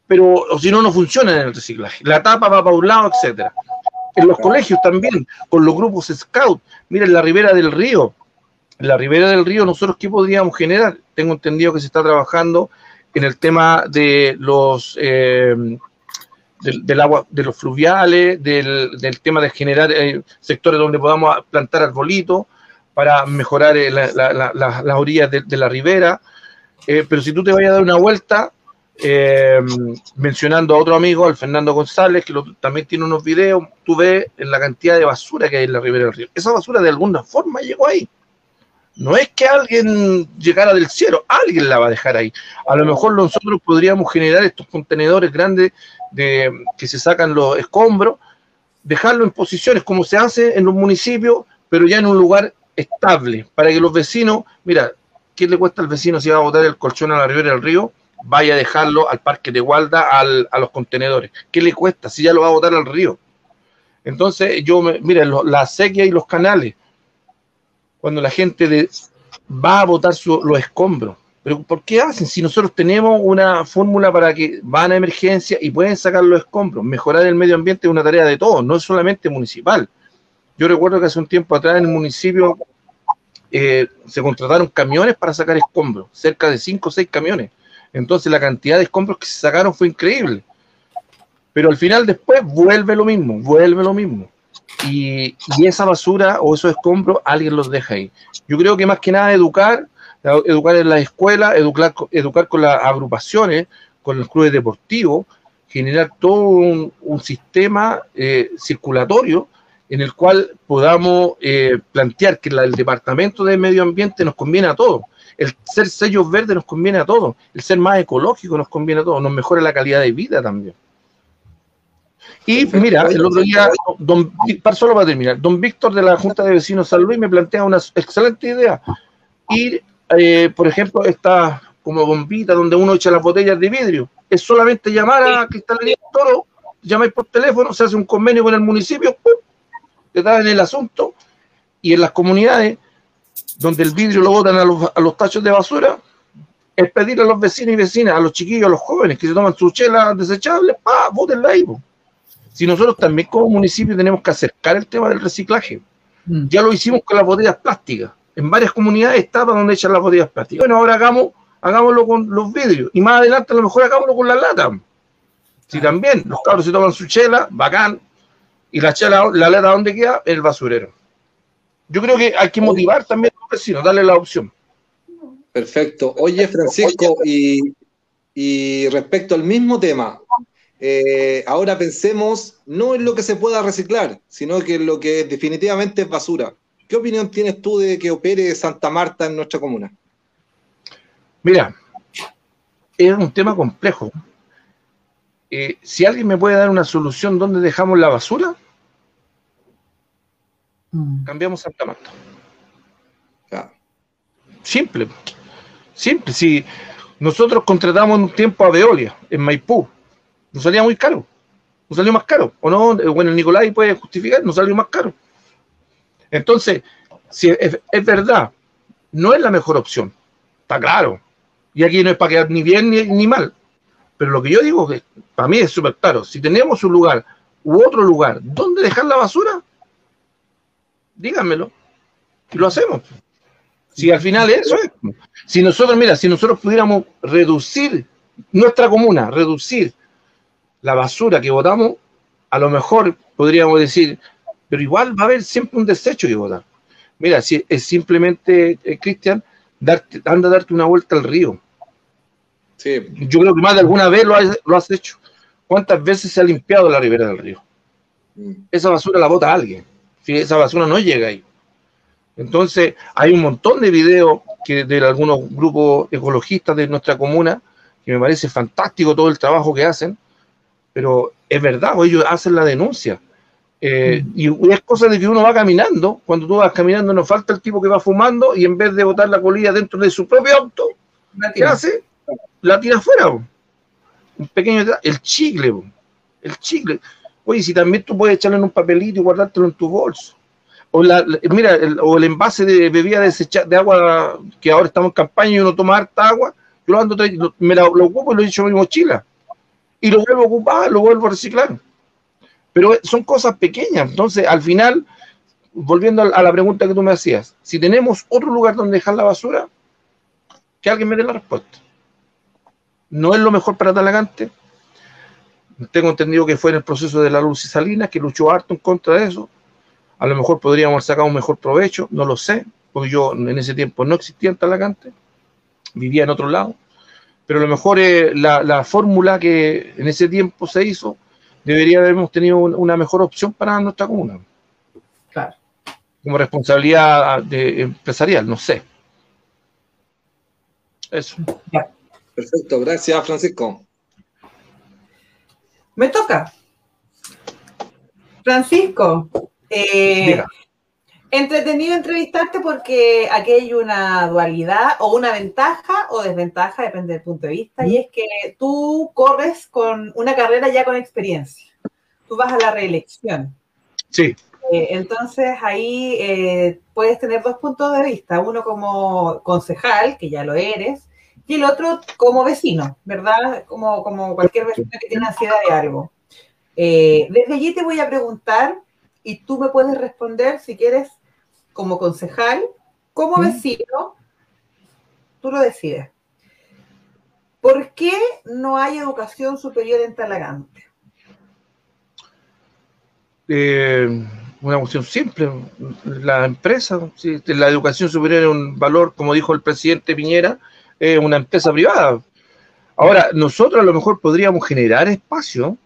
pero si no, no funciona en el reciclaje. La tapa va para un lado, etcétera. En los colegios también, con los grupos scout. Mira, en la ribera del río, la ribera del río, nosotros qué podríamos generar? Tengo entendido que se está trabajando en el tema de los eh, del, agua, de los fluviales, del, tema de generar eh, sectores donde podamos plantar arbolitos para mejorar eh, las orillas de, la ribera. pero si tú te vayas a dar una vuelta, mencionando a otro amigo, al Fernando González, que también tiene unos videos, tú ves la cantidad de basura que hay en la ribera del río. Esa basura de alguna forma llegó ahí. No es que alguien llegara del cielo, alguien la va a dejar ahí. A lo mejor nosotros podríamos generar estos contenedores grandes de, que se sacan los escombros, dejarlo en posiciones como se hace en los municipios, pero ya en un lugar estable, para que los vecinos, mira, ¿qué le cuesta al vecino si va a botar el colchón a la ribera del río? Vaya a dejarlo al parque de Gualda, a los contenedores. ¿Qué le cuesta si ya lo va a botar al río? Entonces, yo, mira, la sequía y los canales, cuando la gente va a botar los escombros. Pero ¿por qué hacen? Si nosotros tenemos una fórmula para que van a emergencia y pueden sacar los escombros, mejorar el medio ambiente es una tarea de todos, no solamente municipal. Yo recuerdo que hace un tiempo atrás en el municipio eh, se contrataron camiones para sacar escombros, cerca de 5 o 6 camiones. Entonces la cantidad de escombros que se sacaron fue increíble. Pero al final después vuelve lo mismo, vuelve lo mismo y, esa basura o esos escombros alguien los deja ahí. Yo creo que más que nada educar, educar en la escuela, educar, educar con las agrupaciones, con los clubes deportivos, generar todo un, sistema eh, circulatorio en el cual podamos eh, plantear que el Departamento de Medio Ambiente nos conviene a todos. El ser sellos verdes nos conviene a todos. El ser más ecológico nos conviene a todos. Nos mejora la calidad de vida también. Y mira, el otro día, don, para solo para terminar, don Víctor de la Junta de Vecinos San Luis me plantea una excelente idea. Ir, eh, por ejemplo, esta como bombita donde uno echa las botellas de vidrio. Es solamente llamar a Cristalería Toro, llamáis por teléfono, se hace un convenio con el municipio, ¡pum! te dan el asunto y en las comunidades donde el vidrio lo botan a los, a los tachos de basura, es pedirle a los vecinos y vecinas, a los chiquillos, a los jóvenes que se toman su chela desechable, ¡pa! ¡Bótenla ahí! Si nosotros también como municipio tenemos que acercar el tema del reciclaje. Mm. Ya lo hicimos con las botellas plásticas. En varias comunidades estaba donde echan las botellas plásticas. Bueno, ahora hagamos, hagámoslo con los vidrios. Y más adelante a lo mejor hagámoslo con las latas. Si también los cabros se toman su chela, bacán, y la chela, la lata donde queda, el basurero. Yo creo que hay que motivar también a los vecinos, darle la opción. Perfecto. Oye, Francisco, y, y respecto al mismo tema, eh, ahora pensemos no en lo que se pueda reciclar, sino que en lo que definitivamente es basura. ¿Qué opinión tienes tú de que opere Santa Marta en nuestra comuna? Mira, es un tema complejo. Eh, si alguien me puede dar una solución donde dejamos la basura, mm. cambiamos Santa Marta. Simple. Simple. Si nosotros contratamos un tiempo a Veolia en Maipú, no salía muy caro. No salió más caro. O no, bueno, el Nicolás puede justificar, no salió más caro. Entonces, si es, verdad, no es la mejor opción. Está claro. Y aquí no es para quedar ni bien ni, mal. Pero lo que yo digo que para mí es súper claro. Si tenemos un lugar u otro lugar donde dejar la basura, díganmelo. Y lo hacemos. Si al final eso es. Si nosotros, mira, si nosotros pudiéramos reducir nuestra comuna, reducir la basura que votamos, a lo mejor podríamos decir, pero igual va a haber siempre un desecho que votar. Mira, si es simplemente, eh, Cristian, darte, anda a darte una vuelta al río. Sí. Yo creo que más de alguna vez lo has, hecho. ¿Cuántas veces se ha limpiado la ribera del río? Mm. Esa basura la bota alguien. Esa basura no llega ahí. Entonces, hay un montón de videos que de algunos grupos ecologistas de nuestra comuna, que me parece fantástico todo el trabajo que hacen, pero es verdad, ellos hacen la denuncia. Eh, mm. Y es cosa de que uno va caminando, cuando tú vas caminando nos falta el tipo que va fumando y en vez de botar la colilla dentro de su propio auto, ¿qué hace? La tira afuera. Un pequeño, el chicle, el chicle. Oye, si también tú puedes echarlo en un papelito y guardártelo en tu bolso. O la, mira, el, o el envase de bebida desechada, de agua, que ahora estamos en campaña y uno toma harta agua, yo lo ando, me lo, lo ocupo y lo echo en mi mochila y lo vuelvo a ocupar, lo vuelvo a reciclar. Pero son cosas pequeñas. Entonces, al final, volviendo a la pregunta que tú me hacías, si tenemos otro lugar donde dejar la basura, que alguien me dé la respuesta. ¿No es lo mejor para Talagante? Tengo entendido que fue en el proceso de la luz y Salinas, que luchó harto en contra de eso. A lo mejor podríamos sacar un mejor provecho, no lo sé, porque yo en ese tiempo no existía Talagante, vivía en otro lado pero a lo mejor eh, la, fórmula que en ese tiempo se hizo debería habernos tenido una mejor opción para nuestra comuna. Claro. Como responsabilidad de, empresarial, no sé. Eso. Perfecto, gracias Francisco. Me toca. Francisco, eh, Entretenido entrevistarte porque aquí hay una dualidad o una ventaja o desventaja, depende del punto de vista, y es que tú corres con una carrera ya con experiencia. Tú vas a la reelección. Sí. Eh, entonces ahí eh, puedes tener dos puntos de vista, uno como concejal, que ya lo eres, y el otro como vecino, ¿verdad? Como, como cualquier vecino que tiene ansiedad de algo. Eh, desde allí te voy a preguntar y tú me puedes responder si quieres como concejal, como vecino, tú lo decides. ¿Por qué no hay educación superior en Talagante? Eh, una cuestión simple. La empresa, la educación superior es un valor, como dijo el presidente Piñera, es una empresa privada. Ahora, nosotros a lo mejor podríamos generar espacio,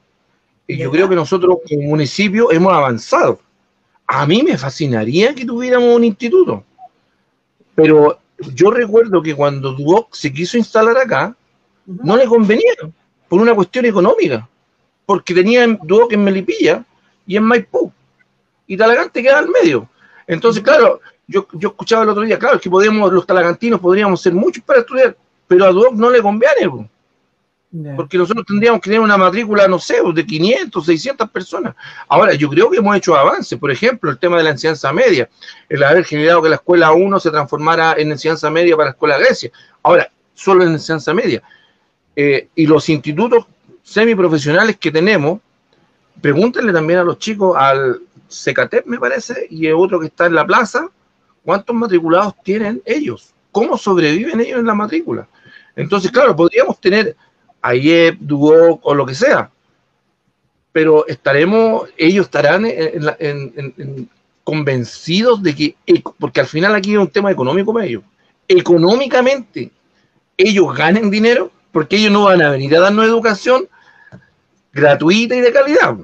y yo creo que nosotros como municipio hemos avanzado. A mí me fascinaría que tuviéramos un instituto, pero yo recuerdo que cuando Duoc se quiso instalar acá, no le convenía, por una cuestión económica, porque tenía Duoc en Melipilla y en Maipú, y Talagante queda al medio. Entonces, claro, yo, yo escuchaba el otro día, claro, es que podemos, los talagantinos podríamos ser muchos para estudiar, pero a Duoc no le conviene. Porque nosotros tendríamos que tener una matrícula, no sé, de 500, 600 personas. Ahora, yo creo que hemos hecho avances. Por ejemplo, el tema de la enseñanza media, el haber generado que la escuela 1 se transformara en enseñanza media para la escuela Grecia. Ahora, solo en enseñanza media. Eh, y los institutos semiprofesionales que tenemos, pregúntenle también a los chicos, al Secatep, me parece, y otro que está en la plaza, cuántos matriculados tienen ellos, cómo sobreviven ellos en la matrícula. Entonces, claro, podríamos tener Ayep, Duoc o lo que sea. Pero estaremos, ellos estarán convencidos de que, porque al final aquí es un tema económico para ellos, económicamente ellos ganen dinero porque ellos no van a venir a darnos educación gratuita y de calidad.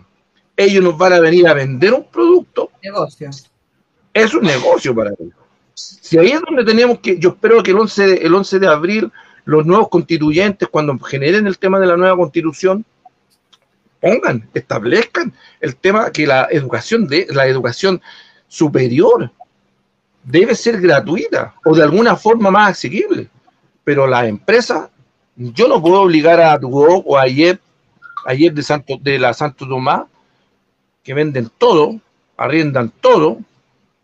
Ellos nos van a venir a vender un producto. Negocio. Es un negocio para ellos. Si ahí es donde tenemos que, yo espero que el 11 el 11 de abril los nuevos constituyentes, cuando generen el tema de la nueva constitución, pongan, establezcan el tema que la educación de la educación superior debe ser gratuita o de alguna forma más asequible. Pero la empresa, yo no puedo obligar a Duo o a IEP, a de, Santo, de la Santo Tomás, que venden todo, arriendan todo.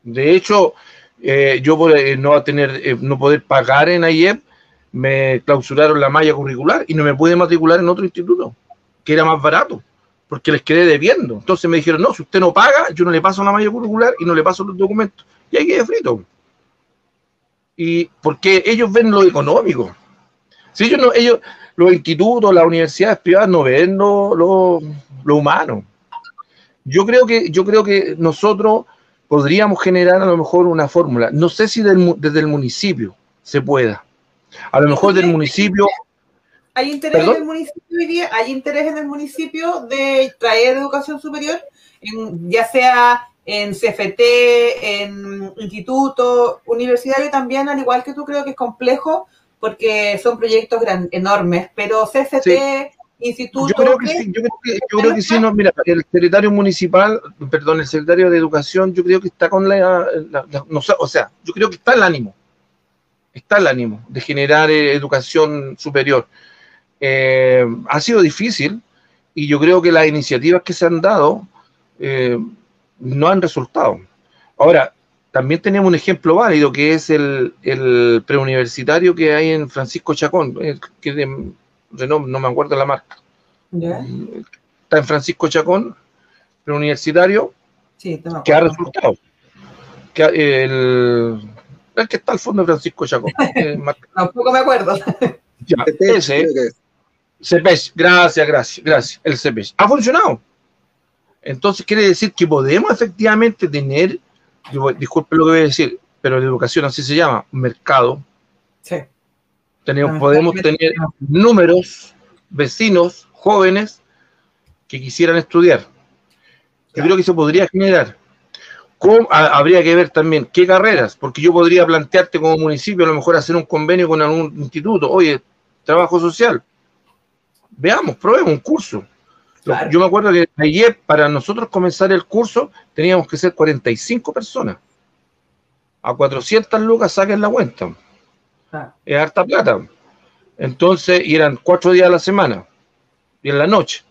De hecho, eh, yo eh, no tener, eh, no poder pagar en IEP, me clausuraron la malla curricular y no me pude matricular en otro instituto, que era más barato, porque les quedé debiendo. Entonces me dijeron, no, si usted no paga, yo no le paso la malla curricular y no le paso los documentos. Y ahí quedé frito. Y porque ellos ven lo económico. Si ellos no, ellos, los institutos, las universidades privadas no ven lo, lo, humano. Yo creo que, yo creo que nosotros podríamos generar a lo mejor una fórmula. No sé si desde el municipio se pueda a lo mejor del municipio. ¿Hay interés en el municipio? ¿Hay interés en el municipio de traer educación superior? ya sea en CFT, en instituto, universitario también, al igual que tú, creo que es complejo porque son proyectos enormes, pero CFT, instituto... Yo creo que sí, yo creo que, sí, no, mira, el secretario municipal, perdón, el secretario de Educación, yo creo que está con la, no, o sea, yo creo que está el ánimo, está el ánimo de generar eh, educación superior. Eh, ha sido difícil y yo creo que las iniciativas que se han dado eh, no han resultado. Ahora, también tenemos un ejemplo válido que es el, preuniversitario que hay en Francisco Chacón, que de, no, me acuerdo la marca. Está en Francisco Chacón, preuniversitario, que ha resultado. Que el, el que está al fondo de Francisco Chacón. [laughs] Tampoco me acuerdo. Ya, ese, CEPES, gracias, gracias, gracias, el CEPES. Ha funcionado. Entonces quiere decir que podemos efectivamente tener, disculpe lo que voy a decir, pero la educación así se llama, mercado. Sí. Tenemos, podemos tener números, vecinos, jóvenes que quisieran estudiar. Yo creo que se podría generar habría que ver también qué carreras, porque yo podría plantearte como municipio a lo mejor hacer un convenio con algún instituto, oye, trabajo social. Veamos, probemos un curso. Yo me acuerdo que ayer para nosotros comenzar el curso teníamos que ser 45 personas. A 400 lucas saquen la cuenta. Es harta plata. Entonces, y eran cuatro días a la semana y en la noche.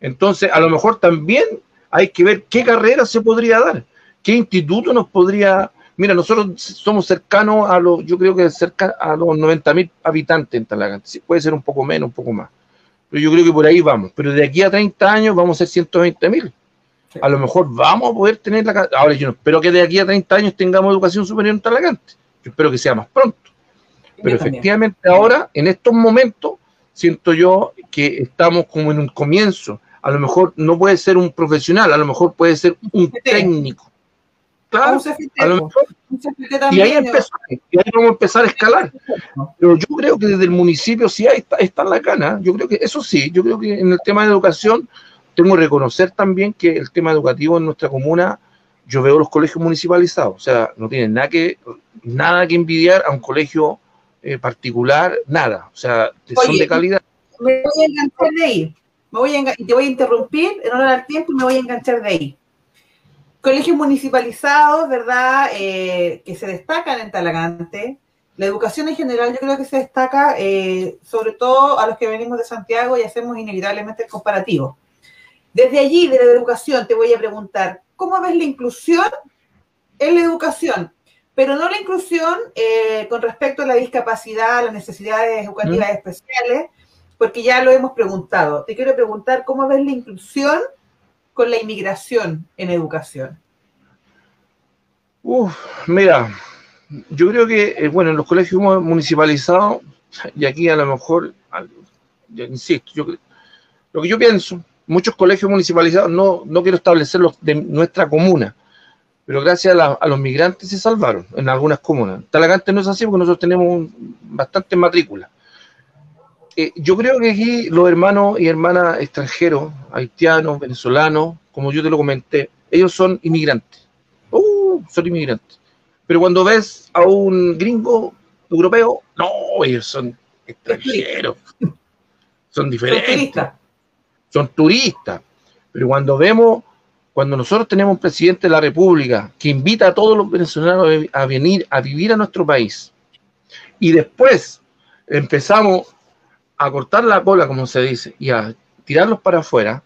Entonces, a lo mejor también hay que ver qué carrera se podría dar. ¿Qué instituto nos podría... Mira, nosotros somos cercanos a los, yo creo que cerca a los 90 mil habitantes en Talagante. puede ser un poco menos, un poco más. Pero yo creo que por ahí vamos. Pero de aquí a 30 años vamos a ser 120 mil. A lo mejor vamos a poder tener la... Ahora yo no espero que de aquí a 30 años tengamos educación superior en Talagante. Yo espero que sea más pronto. Pero efectivamente ahora, en estos momentos, siento yo que estamos como en un comienzo. A lo mejor no puede ser un profesional, a lo mejor puede ser un técnico Claro, a lo mejor. y, ahí empezó, y ahí vamos a empezar a escalar. [laughs] Pero yo creo que desde el municipio sí hay, está la cana. Yo creo que eso sí, yo creo que en el tema de educación tengo que reconocer también que el tema educativo en nuestra comuna, yo veo los colegios municipalizados, o sea, no tienen nada que, nada que envidiar a un colegio eh, particular, nada, o sea, son de calidad. Me voy a enganchar de ahí, me voy a te voy a interrumpir, no dar tiempo y me voy a enganchar de ahí colegios municipalizados, ¿verdad? Eh, que se destacan en Talagante. La educación en general yo creo que se destaca eh, sobre todo a los que venimos de Santiago y hacemos inevitablemente el comparativo. Desde allí, de la educación, te voy a preguntar, ¿cómo ves la inclusión en la educación? Pero no la inclusión eh, con respecto a la discapacidad, las necesidades educativas especiales, porque ya lo hemos preguntado. Te quiero preguntar, ¿cómo ves la inclusión con la inmigración en educación? Uf, mira, yo creo que, eh, bueno, en los colegios municipalizados, y aquí a lo mejor, ya insisto, yo, lo que yo pienso, muchos colegios municipalizados, no, no quiero establecerlos de nuestra comuna, pero gracias a, los migrantes se salvaron en algunas comunas. Talagante no es así porque nosotros tenemos bastante matrícula. Eh, yo creo que aquí los hermanos y hermanas extranjeros, haitianos, venezolanos, como yo te lo comenté, ellos son inmigrantes. Uh, son inmigrantes. Pero cuando ves a un gringo europeo, no, ellos son extranjeros. Son diferentes. Son turistas. Pero cuando vemos, cuando nosotros tenemos un presidente de la República que invita a todos los venezolanos a venir a vivir a nuestro país, y después empezamos a cortar la cola, como se dice, y a tirarlos para afuera,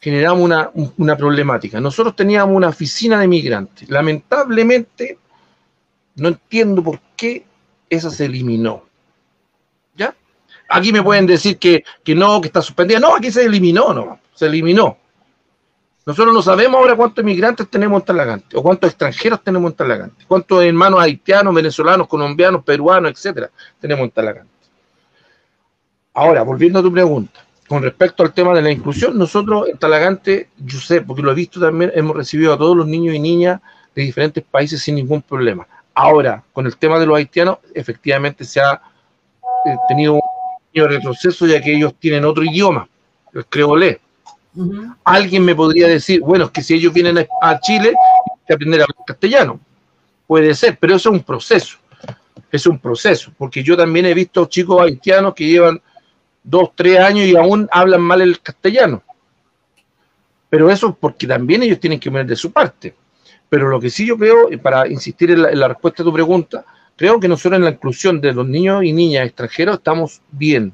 generamos una, una problemática. Nosotros teníamos una oficina de migrantes. Lamentablemente, no entiendo por qué esa se eliminó. ¿Ya? Aquí me pueden decir que, que no, que está suspendida. No, aquí se eliminó, no, se eliminó. Nosotros no sabemos ahora cuántos inmigrantes tenemos en Talagante, o cuántos extranjeros tenemos en Talagante, cuántos hermanos haitianos, venezolanos, colombianos, peruanos, etcétera, tenemos en Talagante. Ahora, volviendo a tu pregunta, con respecto al tema de la inclusión, nosotros en Talagante, yo sé, porque lo he visto también, hemos recibido a todos los niños y niñas de diferentes países sin ningún problema. Ahora, con el tema de los haitianos, efectivamente se ha eh, tenido un pequeño retroceso ya que ellos tienen otro idioma, el creolé. Alguien me podría decir, bueno, es que si ellos vienen a Chile, hay que aprender a hablar castellano. Puede ser, pero eso es un proceso. Es un proceso, porque yo también he visto chicos haitianos que llevan dos, tres años y aún hablan mal el castellano. Pero eso porque también ellos tienen que poner de su parte. Pero lo que sí yo creo, para insistir en la, respuesta a tu pregunta, creo que nosotros en la inclusión de los niños y niñas extranjeros estamos bien.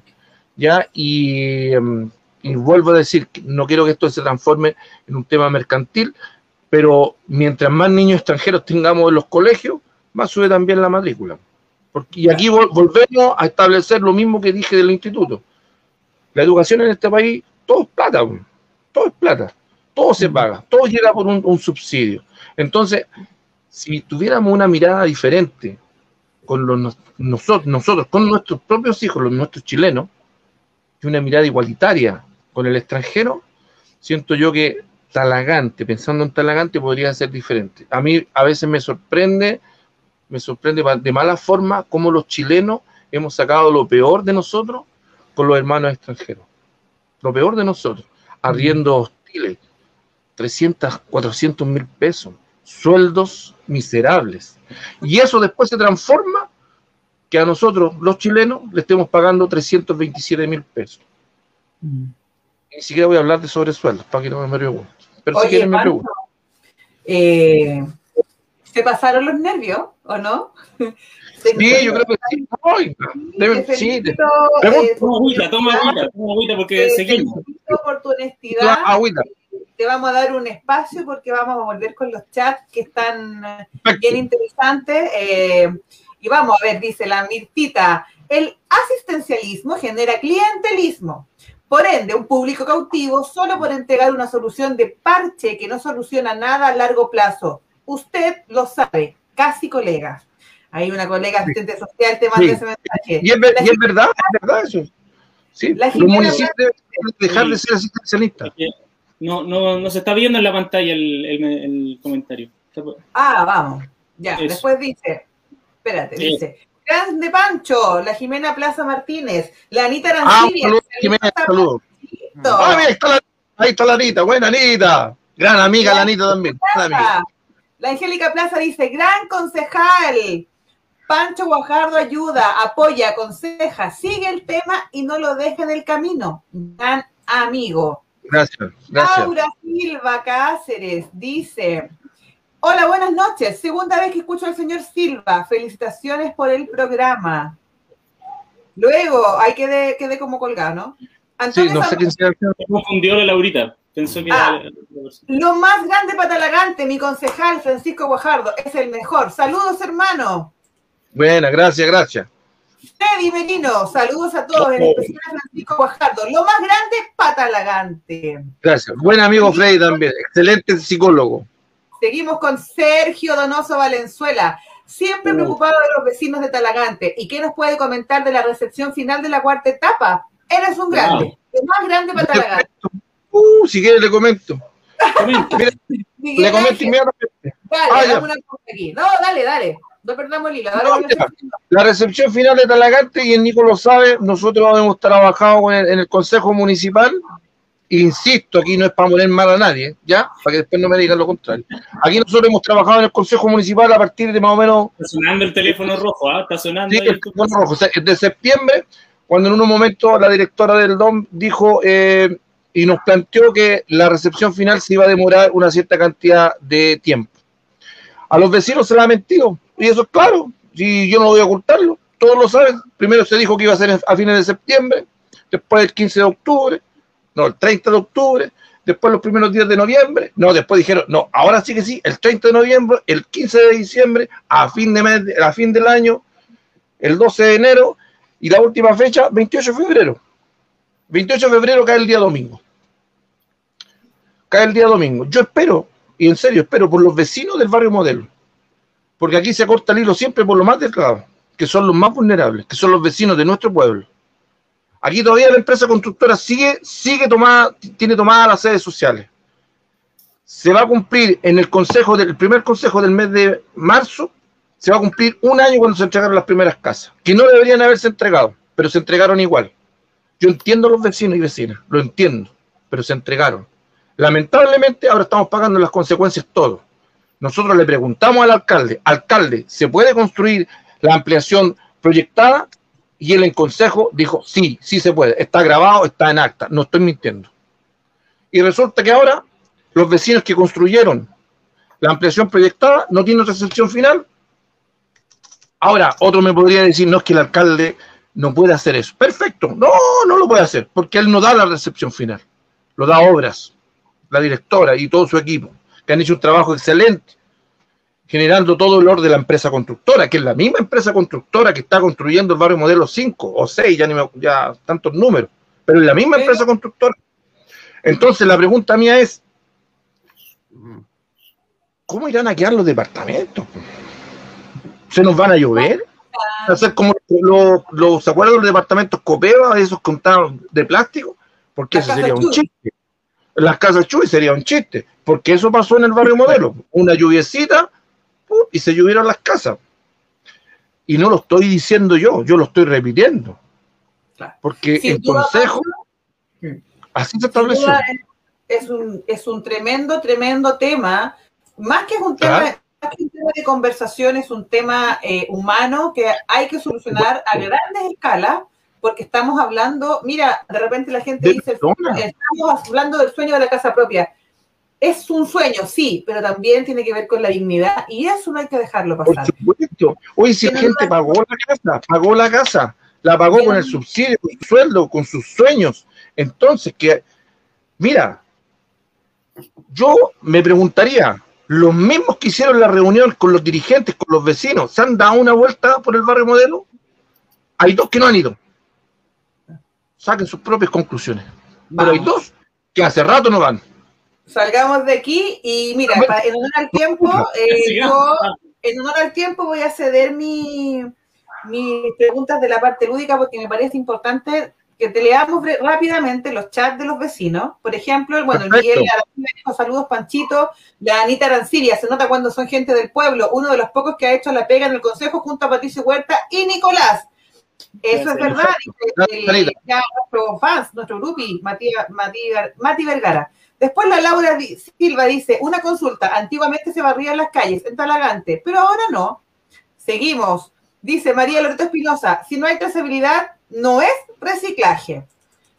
¿ya? Y, em, y vuelvo a decir, no quiero que esto se transforme en un tema mercantil, pero mientras más niños extranjeros tengamos en los colegios, más sube también la matrícula. Porque, y aquí volvemos a establecer lo mismo que dije del instituto. La educación en este país, todo es plata, todo es plata, todo se paga, todo llega por un, subsidio. Entonces, si tuviéramos una mirada diferente con los, nosotros, nosotros, con nuestros propios hijos, los nuestros chilenos, y una mirada igualitaria con el extranjero, siento yo que Talagante, pensando en Talagante, podría ser diferente. A mí a veces me sorprende, me sorprende de mala forma cómo los chilenos hemos sacado lo peor de nosotros con los hermanos extranjeros. Lo peor de nosotros, arriendo hostiles, 300, 400 mil pesos, sueldos miserables. Y eso después se transforma que a nosotros, los chilenos, le estemos pagando 327 mil pesos. Ni siquiera voy a hablar de sobresueldos, para que no me pregunten. Pero si quieren me preguntan. Eh, ¿Se pasaron los nervios o no? [laughs] Sí, yo creo que sí. sí, eh, toma agüita, toma agüita, toma agüita porque seguimos. por tu honestidad. Te vamos a dar un espacio porque vamos a volver con los chats que están bien interesantes. Eh, y vamos a ver, dice la Mirtita, el asistencialismo genera clientelismo. Por ende, un público cautivo solo por entregar una solución de parche que no soluciona nada a largo plazo. Usted lo sabe, casi colega. Hay una colega asistente social te manda ese mensaje. Y es, verdad, es verdad eso. Sí, los municipios deben dejar de ser asistencialistas. No, no, no se está viendo en la pantalla el, el, comentario. Ah, vamos. Ya, después dice, espérate, dice, Grande Pancho, la Jimena Plaza Martínez, la Anita Arancibia. Ah, saludos, Jimena, saludos. Ah, ahí está, la, ahí está la Anita, buena Anita. Gran amiga la, Anita también. La Angélica Plaza dice, gran concejal. Pancho Guajardo ayuda, apoya, aconseja, sigue el tema y no lo deje en el camino. Gran amigo. Gracias, gracias. Laura Silva Cáceres dice, Hola, buenas noches. Segunda vez que escucho al señor Silva. Felicitaciones por el programa. Luego, hay que quedé como colgado, ¿no? sí, no sé quién se confundió la Laurita. Pensó que ah, Lo más grande patalagante, mi concejal Francisco Guajardo, es el mejor. Saludos, hermano. Buena, gracias, gracias. Teddy Merino, saludos a todos, en especial a Francisco Guajardo. Lo más grande, patalagante. Gracias. Buen amigo Freddy también, excelente psicólogo. Seguimos con Sergio Donoso Valenzuela, siempre uh. preocupado de los vecinos de Talagante. ¿Y qué nos puede comentar de la recepción final de la cuarta etapa? Eres un grande, el más grande para Talagante. Uh, si quieres le comento. [laughs] le comento inmediatamente. Dale, ah, dame una cosa aquí. No, dale, dale. No perdamos el hilo. la recepción final de Talagante, y el Nico lo sabe, nosotros hemos trabajado en el Consejo Municipal insisto, aquí no es para poner mal a nadie, ¿ya? Para que después no me digan lo contrario. Aquí nosotros hemos trabajado en el Consejo Municipal a partir de más o menos... Está sonando el teléfono rojo, ¿ah? Está sonando. Sí, el teléfono rojo. de septiembre, cuando en un momento la directora del DOM dijo eh, y nos planteó que la recepción final se iba a demorar una cierta cantidad de tiempo. A los vecinos se la ha mentido, y eso es claro, y yo no voy a ocultarlo, todos lo saben. Primero se dijo que iba a ser a fines de septiembre, después el 15 de octubre, no, el 30 de octubre, después los primeros días de noviembre, no, después dijeron, no, ahora sí que sí, el 30 de noviembre, el 15 de diciembre, a fin, de mes, a fin del año, el 12 de enero y la última fecha, 28 de febrero. 28 de febrero cae el día domingo. Cae el día domingo. Yo espero, y en serio espero, por los vecinos del barrio modelo, porque aquí se corta el hilo siempre por lo más delgado, que son los más vulnerables, que son los vecinos de nuestro pueblo Aquí todavía la empresa constructora sigue, sigue tomada, tiene tomadas las sedes sociales. Se va a cumplir en el consejo del primer consejo del mes de marzo, se va a cumplir un año cuando se entregaron las primeras casas, que no deberían haberse entregado, pero se entregaron igual. Yo entiendo a los vecinos y vecinas, lo entiendo, pero se entregaron. Lamentablemente ahora estamos pagando las consecuencias todos. Nosotros le preguntamos al alcalde, alcalde, ¿se puede construir la ampliación proyectada? Y él en consejo dijo, sí, sí se puede, está grabado, está en acta, no estoy mintiendo. Y resulta que ahora los vecinos que construyeron la ampliación proyectada no tienen recepción final. Ahora, otro me podría decir, no es que el alcalde no puede hacer eso. Perfecto, no, no lo puede hacer, porque él no da la recepción final, lo da obras, la directora y todo su equipo, que han hecho un trabajo excelente generando todo el orden de la empresa constructora, que es la misma empresa constructora que está construyendo el barrio modelo 5 o 6, ya, ni ya tantos números, pero es la misma empresa constructora. Entonces la pregunta mía es, ¿cómo irán a quedar los departamentos? ¿Se nos van a llover? ¿Hacer como los, ¿se acuerdan de los departamentos Copeva, esos contados de plástico? Porque eso sería un chiste. Las casas Chuy sería un chiste, porque eso pasó en el barrio modelo. Una lluviecita y se llovieron las casas. Y no lo estoy diciendo yo, yo lo estoy repitiendo. Porque el consejo así se estableció. Es un, es un tremendo, tremendo tema. Más que es un tema, de conversación, es un tema eh, humano que hay que solucionar a grandes escalas, porque estamos hablando, mira, de repente la gente dice, estamos hablando del sueño de la casa propia es un sueño, sí, pero también tiene que ver con la dignidad y eso no hay que dejarlo pasar. Por supuesto. Hoy si la gente pagó la casa, pagó la casa, la pagó con el subsidio, con su sueldo, con sus sueños. Entonces, que, mira, yo me preguntaría, los mismos que hicieron la reunión con los dirigentes, con los vecinos, ¿se han dado una vuelta por el barrio modelo? Hay dos que no han ido. Saquen sus propias conclusiones. Pero hay dos que hace rato no van. Salgamos de aquí y mira, en honor al tiempo, eh, yo en honor al tiempo voy a ceder mi, mis preguntas de la parte lúdica porque me parece importante que te leamos rápidamente los chats de los vecinos. Por ejemplo, bueno, Miguel dijo saludos Panchito, la Anita Arancilla, se nota cuando son gente del pueblo, uno de los pocos que ha hecho la pega en el consejo junto a Patricio Huerta y Nicolás. Eso es verdad, dice ya nuestro fans, nuestro grupi, Mati, Mati, Vergara. Después la Laura Silva dice, una consulta, antiguamente se barrían las calles en Talagante, pero ahora no. Seguimos. Dice María Loreto Espinosa, si no hay trazabilidad, no es reciclaje.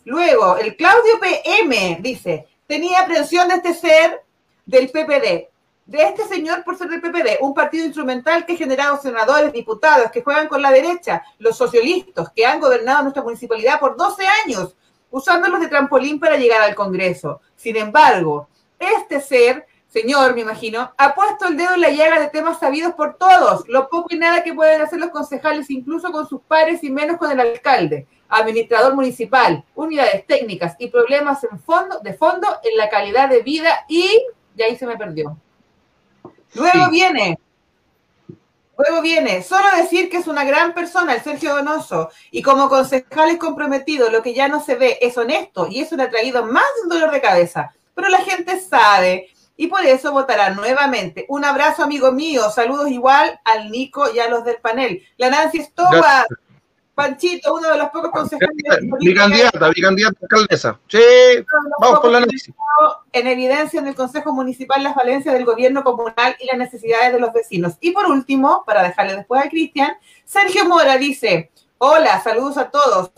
Luego, el Claudio PM dice, tenía aprensión de este ser del PPD, de este señor por ser del PPD, un partido instrumental que ha generado senadores, diputados que juegan con la derecha, los socialistas que han gobernado nuestra municipalidad por 12 años, usándolos de trampolín para llegar al Congreso. Sin embargo, este ser señor, me imagino, ha puesto el dedo en la llaga de temas sabidos por todos, lo poco y nada que pueden hacer los concejales, incluso con sus pares y menos con el alcalde, administrador municipal, unidades técnicas y problemas en fondo, de fondo en la calidad de vida y, y ahí se me perdió. Luego viene, luego viene, solo decir que es una gran persona el Sergio Donoso y como concejal es comprometido, lo que ya no se ve es honesto y eso le ha traído más de un dolor de cabeza. Pero la gente sabe y por eso votará nuevamente. Un abrazo, amigo mío. Saludos igual al Nico y a los del panel. La Nancy Estoba, Panchito, uno de los pocos consejeros. Mi candidata, mi candidata alcaldesa. Sí, vamos con la Nancy. En evidencia en el Consejo Municipal las valencias del gobierno comunal y las necesidades de los vecinos. Y por último, para dejarle después a Cristian, Sergio Mora dice: Hola, saludos a todos.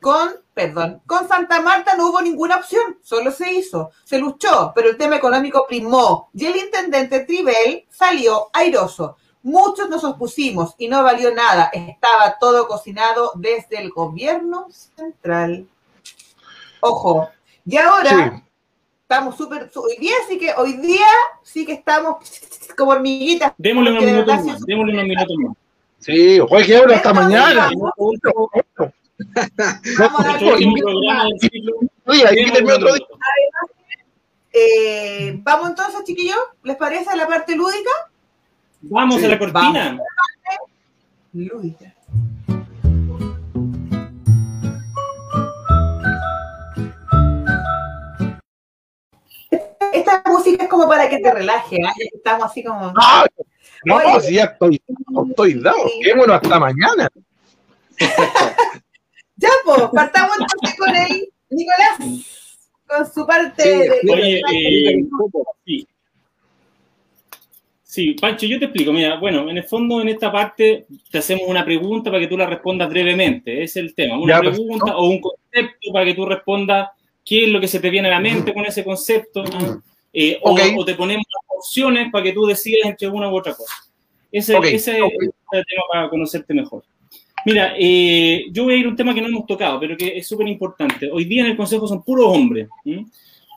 Con perdón, con Santa Marta no hubo ninguna opción, solo se hizo, se luchó, pero el tema económico primó y el intendente Tribel salió airoso. Muchos nos opusimos y no valió nada, estaba todo cocinado desde el gobierno central. Ojo, y ahora estamos súper, hoy día sí que, hoy día sí que estamos como hormiguitas. Démosle unos minutos más, démosle unos minutos más. Sí, hoy que hasta mañana. Vamos a Vamos entonces, chiquillos, ¿les parece la parte lúdica? Vamos a la cortina. Lúdica. Esta música es como para que te relajes, ¿eh? estamos así como. No, no pues ya estoy, estoy dado. Qué bueno, hasta mañana. [laughs] Ya, pues, partamos entonces con él, Nicolás, con su parte de. Oye, eh, sí. Sí, Pancho, yo te explico. Mira, bueno, en el fondo, en esta parte, te hacemos una pregunta para que tú la respondas brevemente. Ese es el tema. Una pregunta o un concepto para que tú respondas qué es lo que se te viene a la mente con ese concepto. Eh, o, te ponemos opciones para que tú decidas entre una u otra cosa. Ese, ese es el tema para conocerte mejor. Mira, eh, yo voy a ir a un tema que no hemos tocado, pero que es súper importante. Hoy día en el Consejo son puros hombres.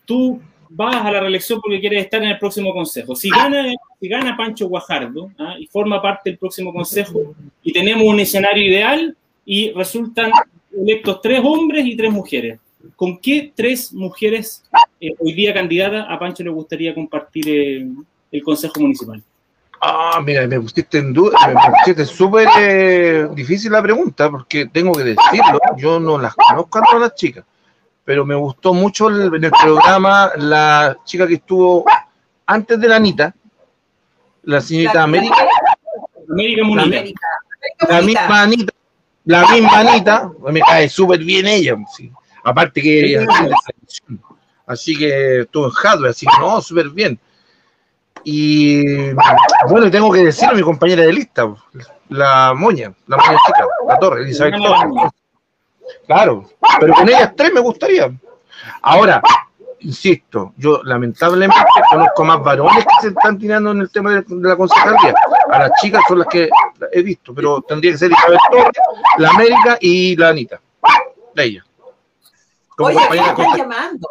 Tú vas a la reelección porque quieres estar en el próximo Consejo. Si gana, si gana Pancho Guajardo ¿ah? y forma parte del próximo Consejo y tenemos un escenario ideal y resultan electos tres hombres y tres mujeres. ¿Con qué tres mujeres eh, hoy día candidatas a Pancho le gustaría compartir el Consejo Municipal? Ah, mira, me pusiste en duda, me pusiste súper eh, difícil la pregunta, porque tengo que decirlo, yo no las conozco a todas las chicas, pero me gustó mucho en el programa la chica que estuvo antes de la Anita, la señorita América. América La, misma Anita, la misma Anita, me cae súper bien ella, aparte que así que estuvo en hardware, así que no, súper bien. Y bueno, tengo que decir a mi compañera de lista, la moña, la moña chica, la torre, Elizabeth Torres. Claro, pero con ellas tres me gustaría. Ahora, insisto, yo lamentablemente conozco más varones que se están tirando en el tema de, la concejalía. A las chicas son las que he visto, pero tendría que ser Isabel Torres, la América y la Anita, de ella. Como Oye, están llamando?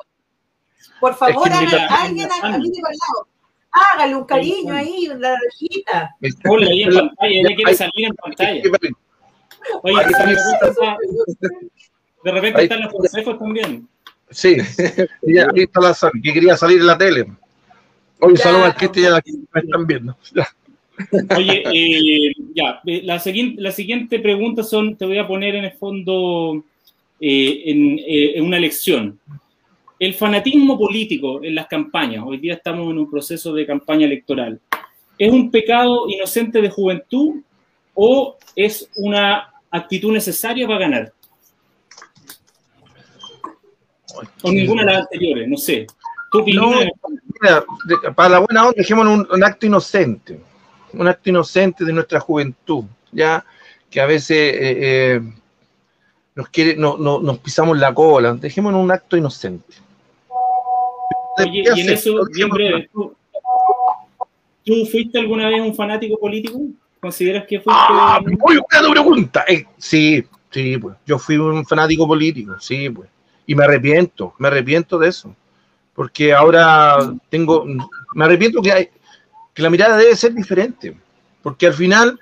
Por favor, alguien a, al lado hágale un cariño ahí, la rejita. Ponle ahí en pantalla, ella quiere salir en pantalla. Oye, de repente están los consejos también. Sí, [laughs] ya está la que quería salir en la tele. Oye, saludos al Cristi y a la que me están viendo. Oye, eh, ya, la, siguiente, la siguiente pregunta son, te voy a poner en el fondo en, en una elección. El fanatismo político en las campañas, hoy día estamos en un proceso de campaña electoral, ¿es un pecado inocente de juventud o es una actitud necesaria para ganar? O ninguna de las anteriores, no sé. para la buena onda, dejemos un, acto inocente, un acto inocente de nuestra juventud, ya que a veces eh, eh, nos quiere, no, nos pisamos la cola, dejemos un acto inocente. Oye, y en eso, bien breve, ¿tú, fuiste alguna vez un fanático político? ¿Consideras que fuiste? Ah, muy buena pregunta. Eh, sí, sí, pues. Yo fui un fanático político, sí, pues y me arrepiento, me arrepiento de eso, porque ahora tengo, me arrepiento que, hay, que la mirada debe ser diferente, porque al final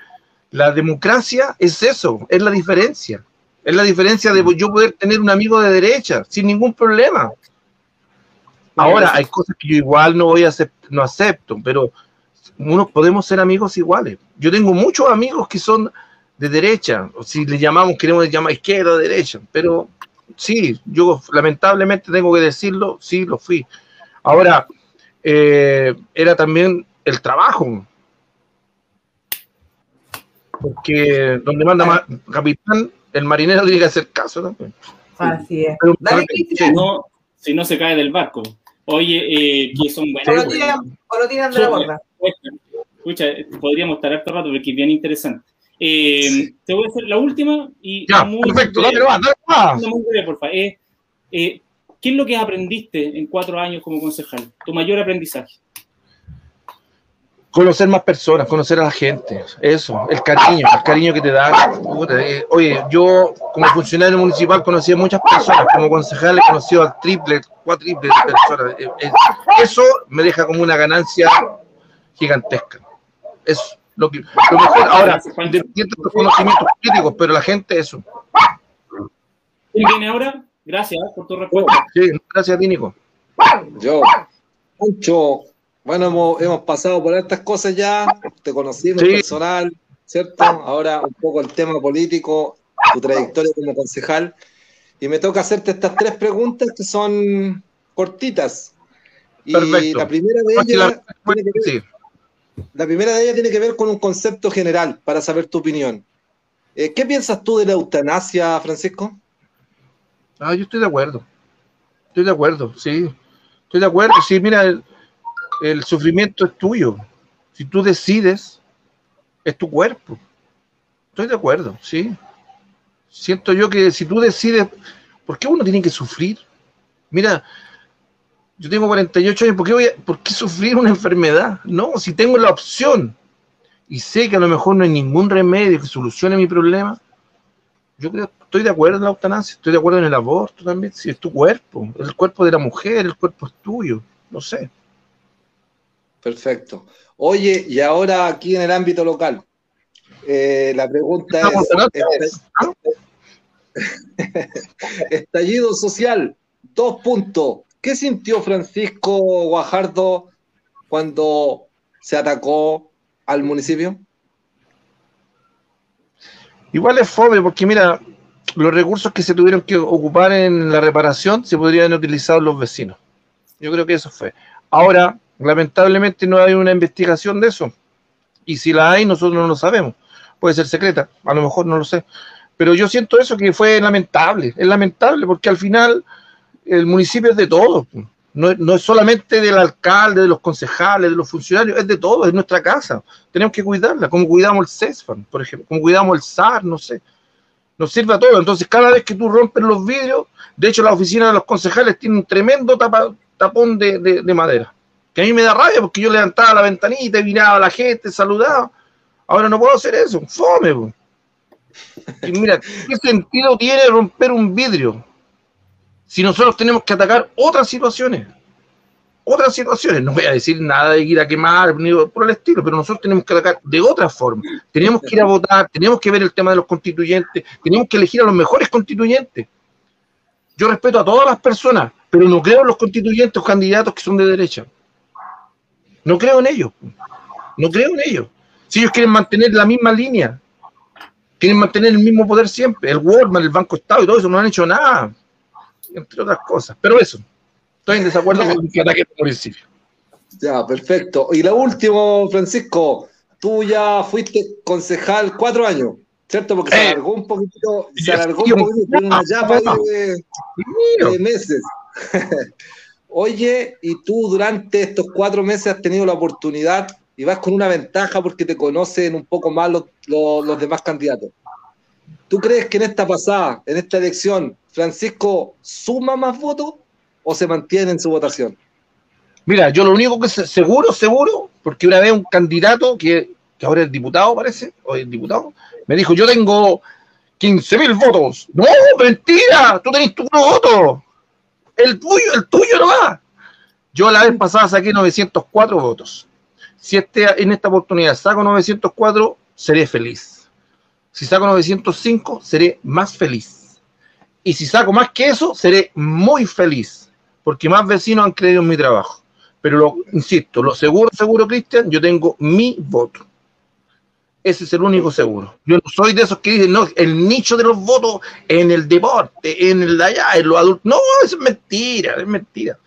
la democracia es eso, es la diferencia, es la diferencia de yo poder tener un amigo de derecha sin ningún problema. Ahora hay cosas que yo igual no voy a aceptar, no acepto, pero uno podemos ser amigos iguales. Yo tengo muchos amigos que son de derecha, o si le llamamos, queremos llamar izquierda o derecha, pero sí, yo lamentablemente tengo que decirlo, sí, lo fui. Ahora, eh, era también el trabajo. Porque donde manda más capitán, el marinero tiene que hacer caso también. Así es. si, no, si no se cae del barco. Oye, eh, que son buenos. O lo tiran, de la borda. Escucha, podríamos estar harto rato porque es bien interesante. Eh, te voy a hacer la última y muy perfecto, dale eh, eh, ¿Qué es lo que aprendiste en cuatro años como concejal? Tu mayor aprendizaje. Conocer más personas, conocer a la gente, eso, el cariño, el cariño que te da. Oye, yo como funcionario municipal conocí a muchas personas, como concejal he conocido al triple, cuatriple personas. Eso me deja como una ganancia gigantesca. Eso lo, que, lo mejor ahora, independiente de los conocimientos críticos, pero la gente eso. ¿Quién viene ahora? Gracias por tu respuesta. Sí, gracias a ti, Nico. Yo, mucho, bueno, hemos, hemos, pasado por estas cosas ya, te conocimos personal, ¿cierto? Ahora un poco el tema político, tu trayectoria como concejal, y me toca hacerte estas tres preguntas que son cortitas. Y la primera de ellas... Sí. La primera de ellas tiene que ver con un concepto general, para saber tu opinión. Eh, ¿Qué piensas tú de la eutanasia, Francisco? Ah, yo estoy de acuerdo. Estoy de acuerdo, sí. Estoy de acuerdo. Sí, mira, el, sufrimiento es tuyo. Si tú decides, es tu cuerpo. Estoy de acuerdo, sí. Siento yo que si tú decides, ¿por qué uno tiene que sufrir? Mira, yo tengo 48 años, ¿por qué, voy ¿por qué sufrir una enfermedad? No, si tengo la opción y sé que a lo mejor no hay ningún remedio que solucione mi problema, yo creo, estoy de acuerdo en la eutanasia, estoy de acuerdo en el aborto también, si es tu cuerpo, el cuerpo de la mujer, el cuerpo es tuyo, no sé. Perfecto. Oye, y ahora aquí en el ámbito local, eh, la pregunta es, [laughs] estallido social, dos puntos. ¿Qué sintió Francisco Guajardo cuando se atacó al municipio? Igual es fome, porque mira, los recursos que se tuvieron que ocupar en la reparación se podrían utilizar los vecinos. Yo creo que eso fue. Ahora, lamentablemente no hay una investigación de eso. Y si la hay, nosotros no lo sabemos. Puede ser secreta, a lo mejor no lo sé. Pero yo siento eso que fue lamentable. Es lamentable porque al final el municipio es de todos. No, no, es solamente del alcalde, de los concejales, de los funcionarios, es de todos, es nuestra casa. Tenemos que cuidarla, como cuidamos el CESFAN, por ejemplo, como cuidamos el SAR, no sé. Nos sirve a todo. Entonces, cada vez que tú rompes los vidrios, de hecho, la oficina de los concejales tiene un tremendo tapón de, de, madera. Que a mí me da rabia porque yo levantaba la ventanita y miraba a la gente, saludaba. Ahora no puedo hacer eso, fome. Y mira, ¿qué sentido tiene romper un vidrio? si nosotros tenemos que atacar otras situaciones, otras situaciones, no voy a decir nada de ir a quemar ni por el estilo, pero nosotros tenemos que atacar de otra forma. Tenemos que ir a votar, tenemos que ver el tema de los constituyentes, tenemos que elegir a los mejores constituyentes. Yo respeto a todas las personas, pero no creo en los constituyentes o candidatos que son de derecha. No creo en ellos. No creo en ellos. Si ellos quieren mantener la misma línea, quieren mantener el mismo poder siempre. El Walmart, el Banco Estado y todo eso no han hecho nada, entre otras cosas. Pero eso, estoy en desacuerdo con el ataque del municipio. Ya, perfecto. Y lo último, Francisco, tú ya fuiste concejal cuatro años, ¿cierto? Porque se eh, alargó un poquito, se alargó un poquito, una llama de meses. [laughs] Oye, y tú durante estos cuatro meses has tenido la oportunidad y vas con una ventaja porque te conocen un poco más los, demás candidatos. ¿Tú crees que en esta pasada, en esta elección, Francisco suma más votos o se mantiene en su votación? Mira, yo lo único que seguro, seguro, porque una vez un candidato que, que ahora es diputado, parece, o es diputado, me dijo, yo tengo 15 mil votos. No, mentira, tú tenés tu voto. El tuyo, el tuyo no va. Yo la vez pasada saqué 904 votos. Si este, en esta oportunidad saco 904, seré feliz. Si saco 905, seré más feliz. Y si saco más que eso, seré muy feliz. Porque más vecinos han creído en mi trabajo. Pero lo, insisto, lo seguro, seguro, Cristian, yo tengo mi voto. Ese es el único seguro. Yo no soy de esos que dicen, no, el nicho de los votos en el deporte, en el de allá, en los adultos. No, eso es mentira, es mentira.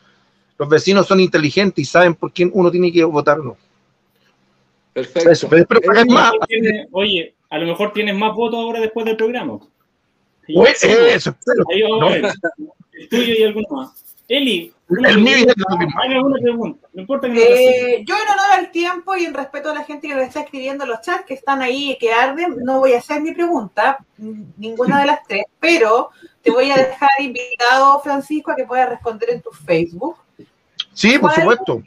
Los vecinos son inteligentes y saben por quién uno tiene que votar no. Perfecto. oye, a lo mejor tienes más votos ahora después del programa. Pues, eso. El tuyo y alguno más. Eli, una pregunta. No importa que eh, yo en honor al tiempo y en respeto a la gente que me está escribiendo en los chats que están ahí y que arden, no voy a hacer mi pregunta, ninguna de las tres, pero te voy a dejar invitado, Francisco, a que puedas responder en tu Facebook. Sí, por supuesto.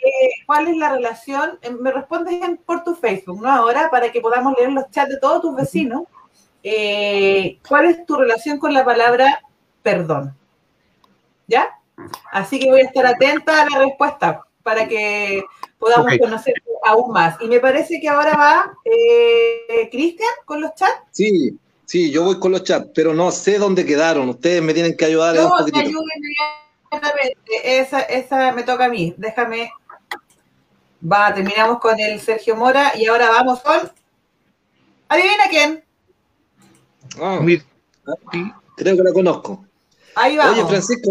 ¿Cuál es la relación? Eh, me respondes por tu Facebook, ¿no? Ahora, para que podamos leer los chats de todos tus vecinos. Eh, ¿Cuál es tu relación con la palabra perdón? ¿Ya? Así que voy a estar atenta a la respuesta para que podamos conocer aún más. Y me parece que ahora va eh, Cristian con los chats. Sí, sí, yo voy con los chats, pero no sé dónde quedaron. Ustedes me tienen que ayudar. No, un me esa, esa me toca a mí. Déjame. Va, terminamos con el Sergio Mora y ahora vamos con. ¿Adivina quién? Ah, creo que la conozco. Ahí vamos. Oye, Francisco,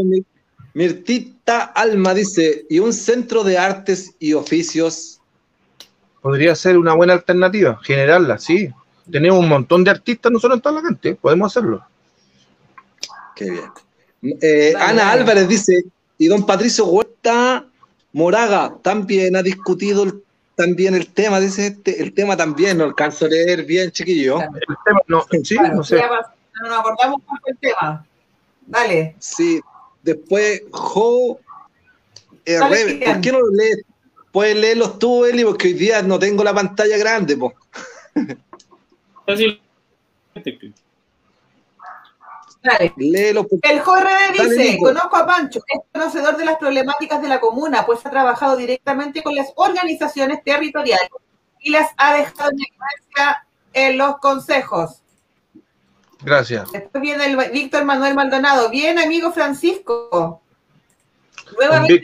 Mirtita Alma dice, ¿y un centro de artes y oficios? Podría ser una buena alternativa, generarla, sí. Tenemos un montón de artistas nosotros en toda la gente, podemos hacerlo. Qué bien. Eh, Ana Álvarez dice, y don Patricio Huerta Moraga también ha discutido también el tema, dice este, el tema también, no alcanzo a leer bien, chiquillo. El tema, no, sí, no sé. No nos acordamos con el tema. Dale. Sí, Después, Jo eh, ¿por qué no lo lees? Puedes leerlos tú, Eli, porque hoy día no tengo la pantalla grande, po. Dale. Léelo, El JRD dice, conozco a Pancho, es conocedor de las problemáticas de la comuna, pues ha trabajado directamente con las organizaciones territoriales y las ha dejado en evidencia en los consejos. Gracias. Después viene el Víctor Manuel Maldonado. Bien, amigo Francisco. Nuevamente,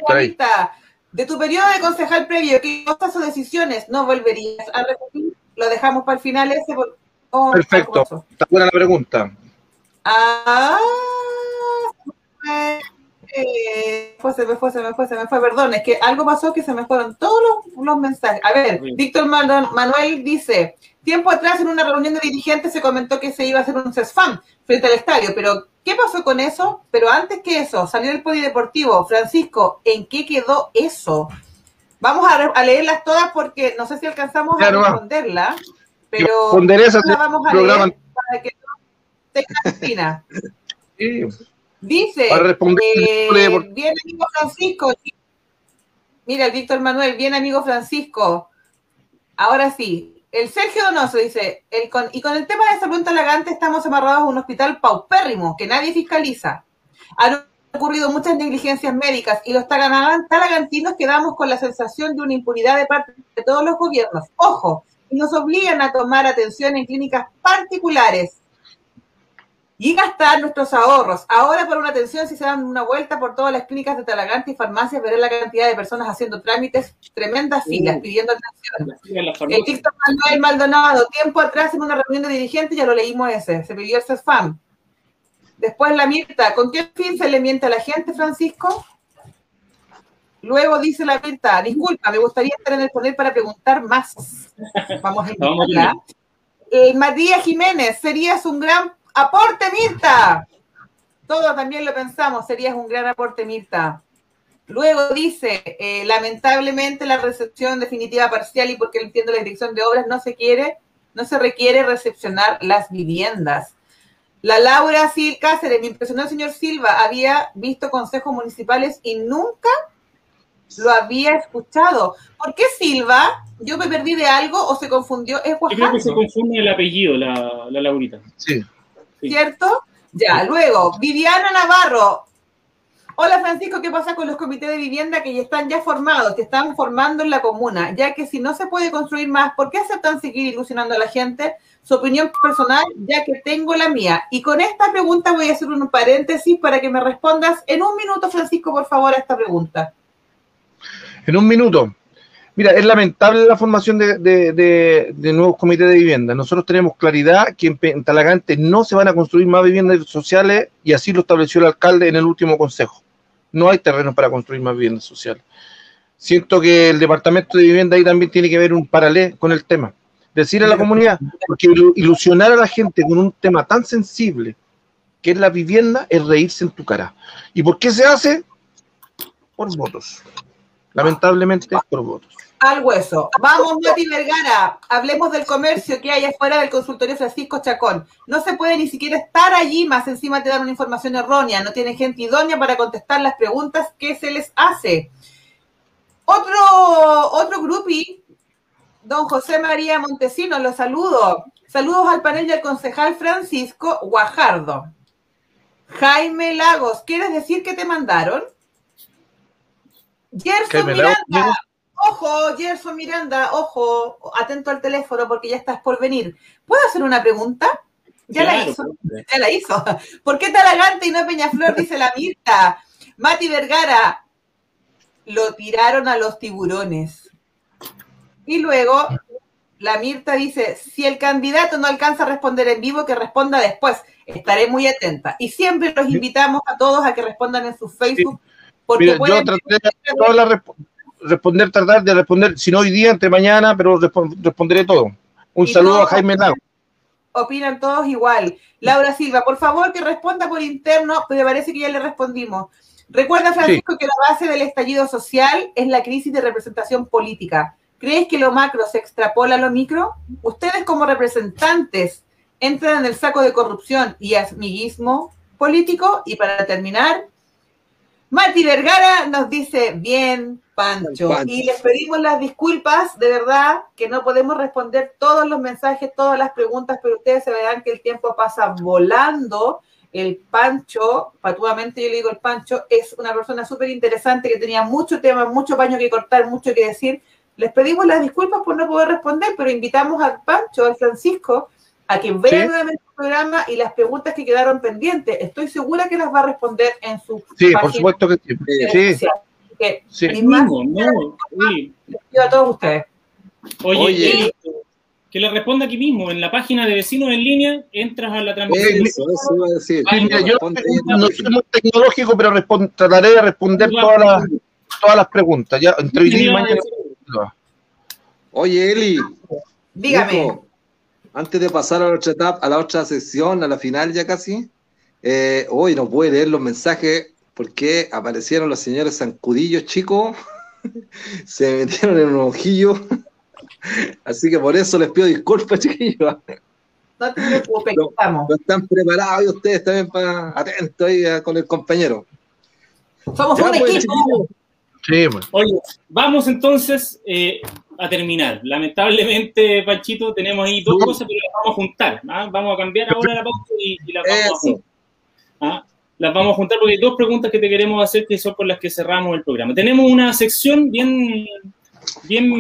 de tu periodo de concejal previo, ¿qué cosas o decisiones no volverías a repetir? Lo dejamos para el final ese. Oh, Perfecto. Está buena la pregunta. Ah, eh, fue, se me fue, se me fue, se me fue, perdón, es que algo pasó que se me fueron todos los, mensajes. A ver, Víctor Manuel dice, tiempo atrás en una reunión de dirigentes se comentó que se iba a hacer un CESFAM frente al estadio, pero ¿qué pasó con eso? Pero antes que eso, salió el polideportivo. Francisco, ¿en qué quedó eso? Vamos a, leerlas todas porque no sé si alcanzamos a responderlas, pero la vamos a leer para que no Sí. Dice, eh, bien amigo Francisco, mira, el Víctor Manuel, bien amigo Francisco, ahora sí, el Sergio Donoso dice, el y con el tema de salud talagante estamos amarrados a un hospital paupérrimo que nadie fiscaliza. Han ocurrido muchas negligencias médicas y los talagantinos quedamos con la sensación de una impunidad de parte de todos los gobiernos. Ojo, nos obligan a tomar atención en clínicas particulares y gastar nuestros ahorros. Ahora por una atención, si se dan una vuelta por todas las clínicas de Talagante y farmacias, veré la cantidad de personas haciendo trámites, tremendas filas, pidiendo atención. El TikTok Manuel Maldonado, tiempo atrás en una reunión de dirigentes, ya lo leímos ese, se pidió el CESFAM. Después la Mirta, ¿con qué fin se le miente a la gente, Francisco? Luego dice la Mirta, disculpa, me gustaría estar en el poder para preguntar más. Vamos a [laughs] invitarla. Eh, Matías Jiménez, serías un gran aporte, Mirta. Todos también lo pensamos, serías un gran aporte, Mirta. Luego dice, eh, lamentablemente la recepción definitiva parcial y porque entiendo la dirección de obras no se quiere, no se requiere recepcionar las viviendas. La Laura Sil Cáceres, me impresionó el señor Silva, había visto consejos municipales y nunca lo había escuchado. ¿Por qué Silva? ¿Yo me perdí de algo o se confundió? ¿Es Yo creo que se confunde el apellido, la, la Laurita. Sí. ¿Cierto? Ya, luego, Viviana Navarro. Hola Francisco, ¿qué pasa con los comités de vivienda que ya están ya formados, que están formando en la comuna? Ya que si no se puede construir más, ¿por qué aceptan seguir ilusionando a la gente? Su opinión personal, ya que tengo la mía. Y con esta pregunta voy a hacer un paréntesis para que me respondas en un minuto, Francisco, por favor, a esta pregunta. En un minuto. Mira, es lamentable la formación de, nuevos comités de vivienda. Nosotros tenemos claridad que en, Talagante no se van a construir más viviendas sociales y así lo estableció el alcalde en el último consejo. No hay terreno para construir más viviendas sociales. Siento que el departamento de vivienda ahí también tiene que ver un paralelo con el tema. Decir a la comunidad, porque ilusionar a la gente con un tema tan sensible que es la vivienda es reírse en tu cara. ¿Y por qué se hace? Por votos. Lamentablemente por votos al hueso. Vamos, Mati Vergara, hablemos del comercio que hay afuera del consultorio Francisco Chacón. No se puede ni siquiera estar allí, más encima te dan una información errónea, no tiene gente idónea para contestar las preguntas que se les hace. Otro, otro grupi, don José María Montesino, lo saludo. Saludos al panel del concejal Francisco Guajardo. Jaime Lagos, ¿quieres decir que te mandaron? Gerson Miranda, Ojo, Gerson Miranda, ojo, atento al teléfono porque ya estás por venir. ¿Puedo hacer una pregunta? Ya la hizo. Ya la hizo. [laughs] ¿Por qué Talagante y no Peñaflor? Dice la Mirta. Mati Vergara. Lo tiraron a los tiburones. Y luego la Mirta dice, si el candidato no alcanza a responder en vivo, que responda después. Estaré muy atenta. Y siempre los invitamos a todos a que respondan en su Facebook. Porque yo traté todas las responder, tratar de responder, si no hoy día, entre mañana, pero responderé todo. Un saludo a Jaime Lau. Opinan todos igual. Laura Silva, por favor que responda por interno, me parece que ya le respondimos. Recuerda, Francisco, que la base del estallido social es la crisis de representación política. ¿Crees que lo macro se extrapola a lo micro? Ustedes como representantes entran en el saco de corrupción y amiguismo político. Y para terminar, Mati Vergara nos dice, bien, Pancho. Y les pedimos las disculpas, de verdad, que no podemos responder todos los mensajes, todas las preguntas, pero ustedes se verán que el tiempo pasa volando. El Pancho, patuamente yo le digo el Pancho, es una persona súper interesante que tenía mucho tema, mucho paño que cortar, mucho que decir. Les pedimos las disculpas por no poder responder, pero invitamos al Pancho, al Francisco, a que vea nuevamente el programa y las preguntas que quedaron pendientes. Estoy segura que las va a responder en su. Sí, por supuesto que sí. sí. sí. Mismo, no, a todos ustedes. Oye, que le responda aquí mismo, en la página de vecinos en línea, entras a la transmisión. Eso, eso iba a decir. yo no soy muy tecnológico, pero trataré de responder todas las, todas las preguntas. Ya, entre hoy y mañana. Oye, Eli. Dígame antes de pasar a la otra etapa, a la otra sesión, a la final ya casi, eh, hoy no puede leer los mensajes porque aparecieron los señores zancudillos chicos, [laughs] se metieron en un ojillo, [laughs] así que por eso les pido disculpas, [laughs] chiquillos. No te preocupes, no, estamos. No están preparados y ustedes también para atentos ahí con el compañero. Somos un pues, equipo. Sí, pues. Oye, vamos entonces eh, a terminar. Lamentablemente, Panchito, tenemos ahí dos cosas, pero las vamos a juntar. ¿ah? Vamos a cambiar ahora la pausa y, las vamos a juntar. ¿ah? Las vamos a juntar porque hay dos preguntas que te queremos hacer que son con las que cerramos el programa. Tenemos una sección bien, bien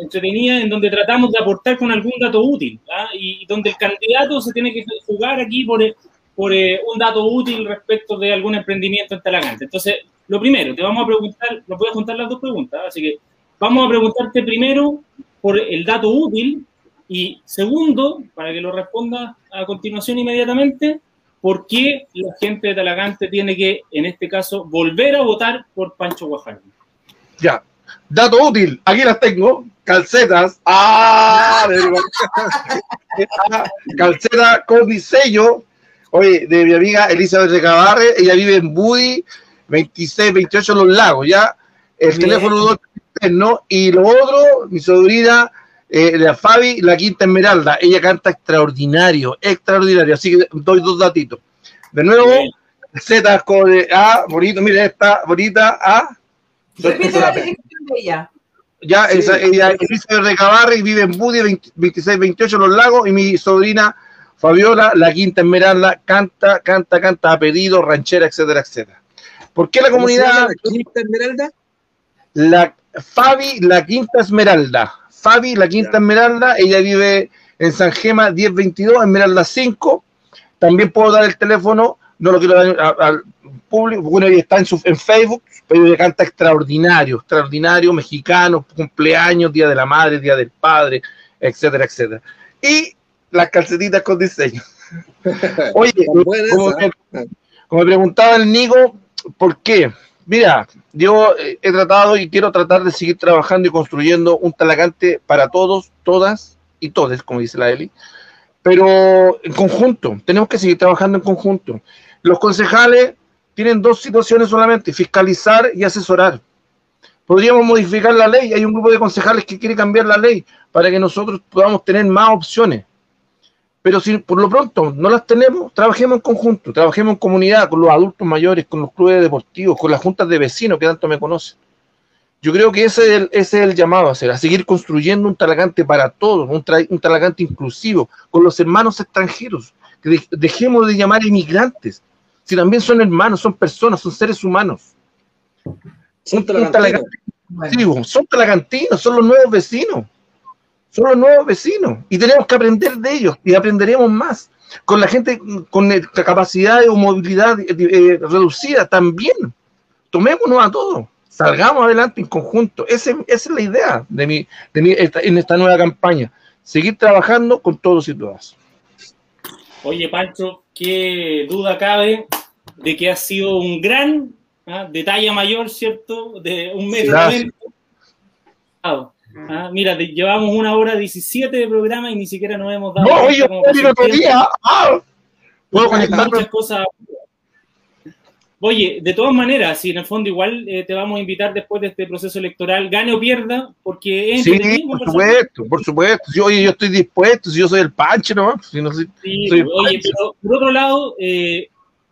entretenida en donde tratamos de aportar con algún dato útil ¿ah? y donde el candidato se tiene que jugar aquí por, por eh, un dato útil respecto de algún emprendimiento en Talagante. Entonces, lo primero, te vamos a preguntar, nos voy a juntar las dos preguntas, así que vamos a preguntarte primero por el dato útil y segundo, para que lo responda a continuación inmediatamente, ¿por qué la gente de Talagante tiene que, en este caso, volver a votar por Pancho Guajardo? Ya, dato útil, aquí las tengo, calcetas, ¡ah! calceta con diseño, oye, de mi amiga Elizabeth Recabarre, ella vive en Buddy, 26, 28 Los Lagos, ya, el teléfono no, y lo otro, mi sobrina, eh, la Fabi, la Quinta Esmeralda, ella canta extraordinario, extraordinario, así que doy dos datitos. De nuevo, Z con A, bonito, mire esta, bonita, A. Repite la de ella. Ya, esa, ella es de Cabarre y vive en Budi, 2628 Los Lagos, y mi sobrina Fabiola, la Quinta Esmeralda, canta, canta, canta a pedido, ranchera, etcétera, etcétera. ¿Por qué la comunidad? ¿La Quinta Esmeralda? La Fabi, la Quinta Esmeralda. Fabi, la Quinta Esmeralda, ella vive en San Gema 1022, Esmeralda 5. También puedo dar el teléfono, no lo quiero dar al público, bueno, ella está en, su, en Facebook, pero ella canta extraordinario, extraordinario, mexicano, cumpleaños, Día de la Madre, Día del Padre, etcétera, etcétera. Y las calcetitas con diseño. [laughs] Oye, como, como, me preguntaba el Nigo, ¿por qué? Mira, yo eh, he tratado y quiero tratar de seguir trabajando y construyendo un talagante para todos, todas y todes, como dice la Eli, pero en conjunto, tenemos que seguir trabajando en conjunto. Los concejales tienen dos situaciones solamente, fiscalizar y asesorar. Podríamos modificar la ley, hay un grupo de concejales que quiere cambiar la ley para que nosotros podamos tener más opciones. Pero si por lo pronto no las tenemos, trabajemos en conjunto, trabajemos en comunidad, con los adultos mayores, con los clubes deportivos, con las juntas de vecinos que tanto me conocen. Yo creo que ese es el, ese es el llamado a hacer, a seguir construyendo un talagante para todos, un, un talagante inclusivo, con los hermanos extranjeros, que dejemos de llamar inmigrantes, si también son hermanos, son personas, son seres humanos. Son talagantinos, son talagantinos, son los nuevos vecinos son los nuevos vecinos y tenemos que aprender de ellos y aprenderemos más. Con la gente con capacidad de movilidad eh, reducida también. Tomémonos a todos, salgamos adelante en conjunto. esa es la idea de mi, en esta nueva campaña. Seguir trabajando con todos y todas. Oye, Pancho, qué duda cabe de que ha sido un gran ¿ah? de talla mayor, ¿cierto? De un metro. Ah, mira, llevamos una hora 17 de programa y ni siquiera nos hemos dado. No, oye, otro día. Ah, puedo conectar muchas cosas. Oye, de todas maneras, si en el fondo igual eh, te vamos a invitar después de este proceso electoral, gane o pierda, porque es Sí, por supuesto, por supuesto. Si, oye, yo estoy dispuesto, si yo soy el panche, ¿no? Si no soy, sí, oye, pero por otro lado, eh,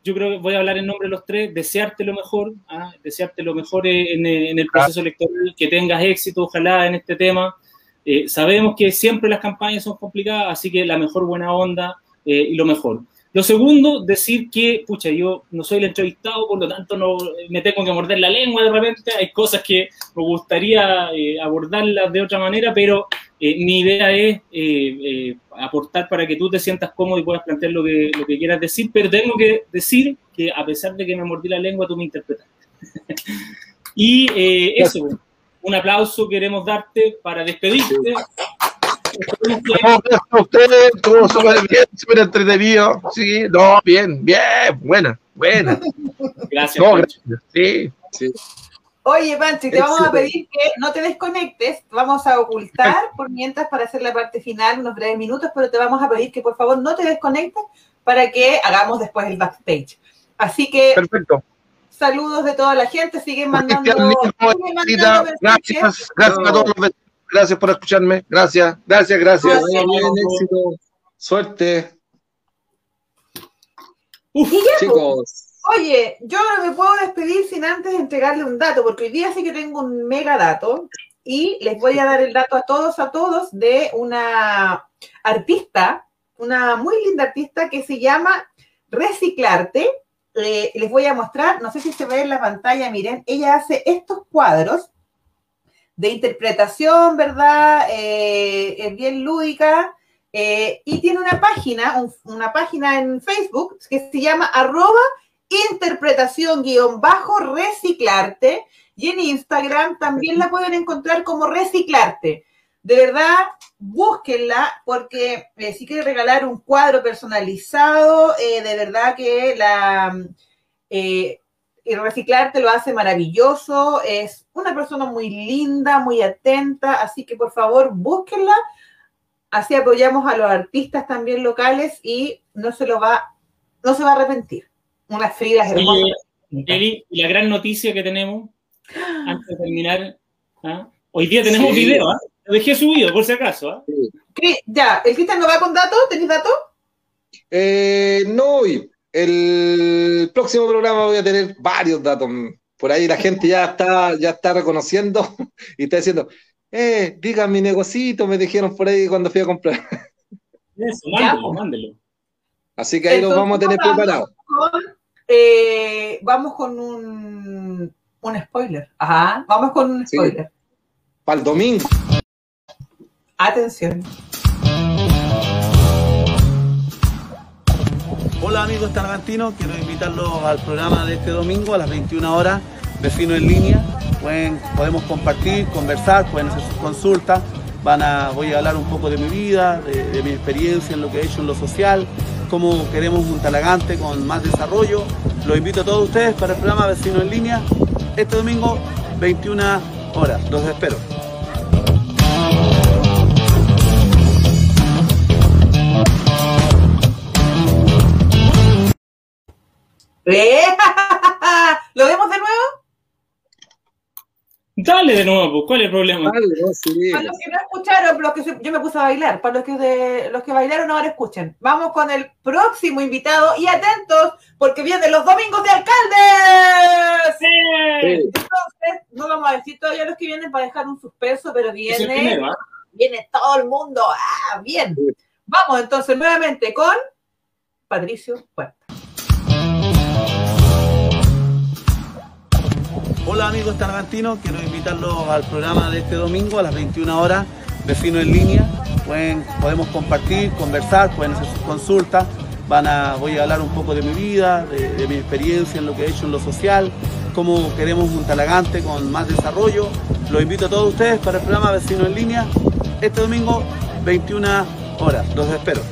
yo creo que voy a hablar en nombre de los tres, desearte lo mejor, ¿ah? desearte lo mejor en, el proceso electoral, que tengas éxito, ojalá, en este tema. Eh, sabemos que siempre las campañas son complicadas, así que la mejor buena onda eh, y lo mejor. Lo segundo, decir que, pucha, yo no soy el entrevistado, por lo tanto no me tengo que morder la lengua de repente. Hay cosas que me gustaría eh, abordarlas de otra manera, pero eh, mi idea es eh, aportar para que tú te sientas cómodo y puedas plantear lo que, lo que quieras decir, pero tengo que decir que a pesar de que me mordí la lengua, tú me interpretaste. [laughs] y eso, un aplauso queremos darte para despedirte. No, ustedes, todo súper bien, súper entretenido. Sí, no, bien, bien, buena, buena. Gracias. Sí. sí. Oye, Panchi, te vamos a pedir que no te desconectes, vamos a ocultar [laughs] por mientras para hacer la parte final, unos breves minutos, pero te vamos a pedir que por favor no te desconectes para que hagamos después el backstage. Así que Perfecto. saludos de toda la gente, siguen mandando, gracias, gracias a todos los Gracias por escucharme. Gracias, gracias, gracias. Suerte. chicos. Oye, yo no me puedo despedir sin antes entregarle un dato, porque hoy día sí que tengo un mega dato y les voy a dar el dato a todos, a todos, de una artista, una muy linda artista que se llama Reciclarte. Eh, les voy a mostrar, no sé si se ve en la pantalla, miren, ella hace estos cuadros de interpretación, ¿verdad? Eh, es bien lúdica. Eh, y tiene una página, una página en Facebook que se llama arroba interpretación guion bajo reciclarte. Y en Instagram también la pueden encontrar como reciclarte. De verdad, búsquenla porque eh, si quieren regalar un cuadro personalizado, eh, de verdad que la reciclarte lo hace maravilloso. Es una persona muy linda, muy atenta, así que por favor búsquenla Así apoyamos a los artistas también locales y no se lo va, no se va a arrepentir. Unas feridas hermosas. y la gran noticia que tenemos, antes de terminar, ¿ah? hoy día tenemos video, ¿ah? lo dejé subido por si acaso. ¿ah? Ya, ¿el Cristian no va con datos? ¿Tenéis datos? Eh, no hoy. El próximo programa voy a tener varios datos. Por ahí la gente ya está, ya está reconociendo [laughs] y está diciendo, eh, digan mi negocito, me dijeron por ahí cuando fui a comprar. Eso, mándelo, mándelo. Así que ahí lo vamos a tener preparado. Eh, vamos con un, un spoiler. Ajá, vamos con un spoiler. Para el domingo. Atención. Hola amigos targantinos, quiero invitarlos al programa de este domingo a las 21 horas, Vecino en línea podemos compartir, conversar, pueden hacer sus consultas. Van a, voy a hablar un poco de mi vida, de, mi experiencia en lo que he hecho en lo social, cómo queremos un talagante con más desarrollo. Los invito a todos ustedes para el programa Vecino en Línea este domingo, 21 horas. Los espero. [laughs] ¿Lo vemos de nuevo? Dale de nuevo, pues, ¿cuál es el problema? Para los que no escucharon, los que yo me puse a bailar, para los que, de, los que bailaron ahora escuchen. Vamos con el próximo invitado y atentos, porque vienen los domingos de alcaldes. Sí. Entonces, no vamos a decir todavía los que vienen para dejar un suspenso, pero viene, ¿ah? viene todo el mundo. Ah, bien. Vamos entonces nuevamente con Patricio Puerta. Hola amigos targantinos, quiero invitarlos al programa de este domingo a las 21 horas, Vecino en línea. Pueden, podemos compartir, conversar, pueden hacer sus consultas. Van a, voy a hablar un poco de mi vida, de, mi experiencia en lo que he hecho en lo social, cómo queremos un talagante con más desarrollo. Los invito a todos ustedes para el programa Vecino en línea este domingo 21 horas. Los espero.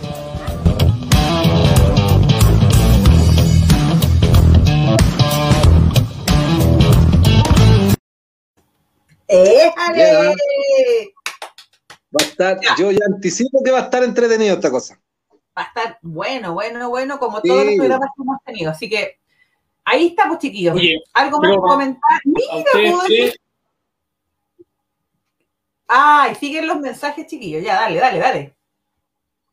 ¡Éjale! Va a estar, yo ya anticipo que va a estar entretenido esta cosa. Va a estar bueno, bueno, bueno, como todos los programas que hemos tenido. Así que ahí estamos, chiquillos. ¿Algo más que comentar? Mira, decir. Ay, siguen los mensajes, chiquillos. Ya, dale, dale, dale.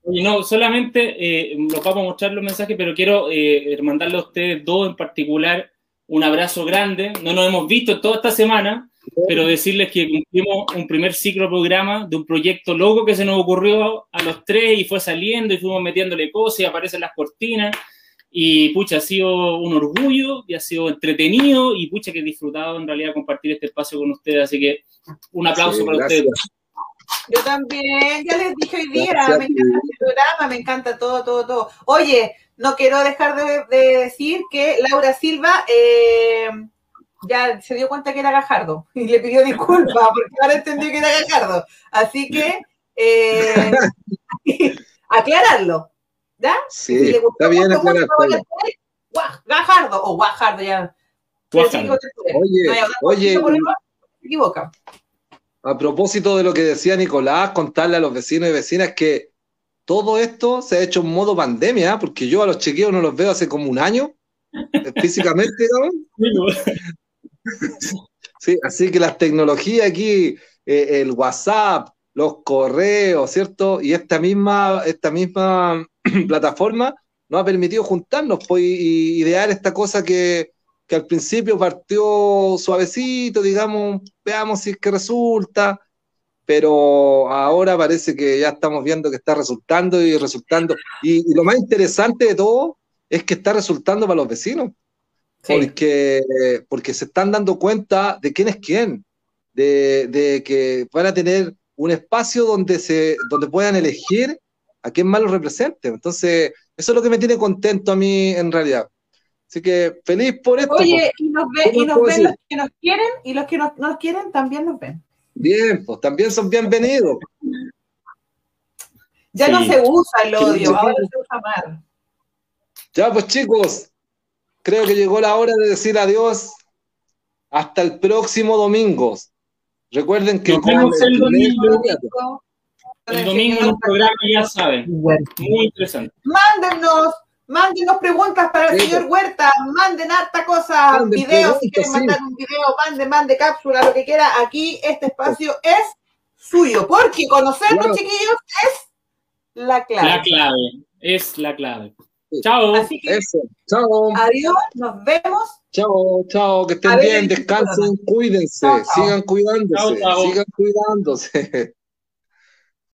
Oye, no, solamente eh, los vamos a mostrar los mensajes, pero quiero eh, mandarle a ustedes dos en particular un abrazo grande. No nos hemos visto toda esta semana, pero decirles que cumplimos un primer ciclo programa de un proyecto loco que se nos ocurrió a los tres y fue saliendo y fuimos metiéndole cosas y aparecen las cortinas. Y pucha, ha sido un orgullo y ha sido entretenido y pucha que he disfrutado en realidad compartir este espacio con ustedes. Así que un aplauso para ustedes. Yo también, ya les dije hoy día, me encanta el programa, me encanta todo, todo, todo. Oye, no quiero dejar de, decir que Laura Silva eh, ya se dio cuenta que era Gajardo [laughs] y le pidió disculpas porque ahora entendió que era Gajardo. Así que eh, [laughs] aclararlo. ¿Ya? Sí, está bien aclarar. Gajardo o Guajardo ya. Oye, oye, se equivoca. A propósito de lo que decía Nicolás, contarle a los vecinos y vecinas que todo esto se ha hecho en modo pandemia, porque yo a los chiquillos no los veo hace como un año, [laughs] físicamente, ¿no? Sí, así que las tecnologías aquí, eh, el WhatsApp, los correos, ¿cierto? Y esta misma, esta misma [clears throat] plataforma nos ha permitido juntarnos pues, y idear esta cosa que, que al principio partió suavecito, digamos, veamos si es que resulta, pero ahora parece que ya estamos viendo que está resultando y resultando. y lo más interesante de todo es que está resultando para los vecinos. Porque, porque se están dando cuenta de quién es quién, de, que van a tener un espacio donde, se, donde puedan elegir a quien más lo represente. Entonces, eso es lo que me tiene contento a mí en realidad. Así que feliz por esto. Oye, y nos, ven los que nos quieren y los que no nos quieren también nos ven. Bien, pues también son bienvenidos. Ya no se usa el odio, ahora se usa amar. Ya, pues chicos, creo que llegó la hora de decir adiós. Hasta el próximo domingo. Recuerden que el, domingo. El domingo en un programa, ya saben. Muy interesante. Mándennos, mándenos preguntas para el señor Huerta, manden harta cosa, videos, si quieren mandar un video, manden, manden cápsula, lo que quiera. Aquí este espacio es suyo, porque conocernos, chiquillos, es la clave. La clave, es la clave. Chao. Así que, Eso. Chao. Adiós, nos vemos. Chao, chao, que estén bien, descansen, cuídense, sigan cuidándose, sigan cuidándose.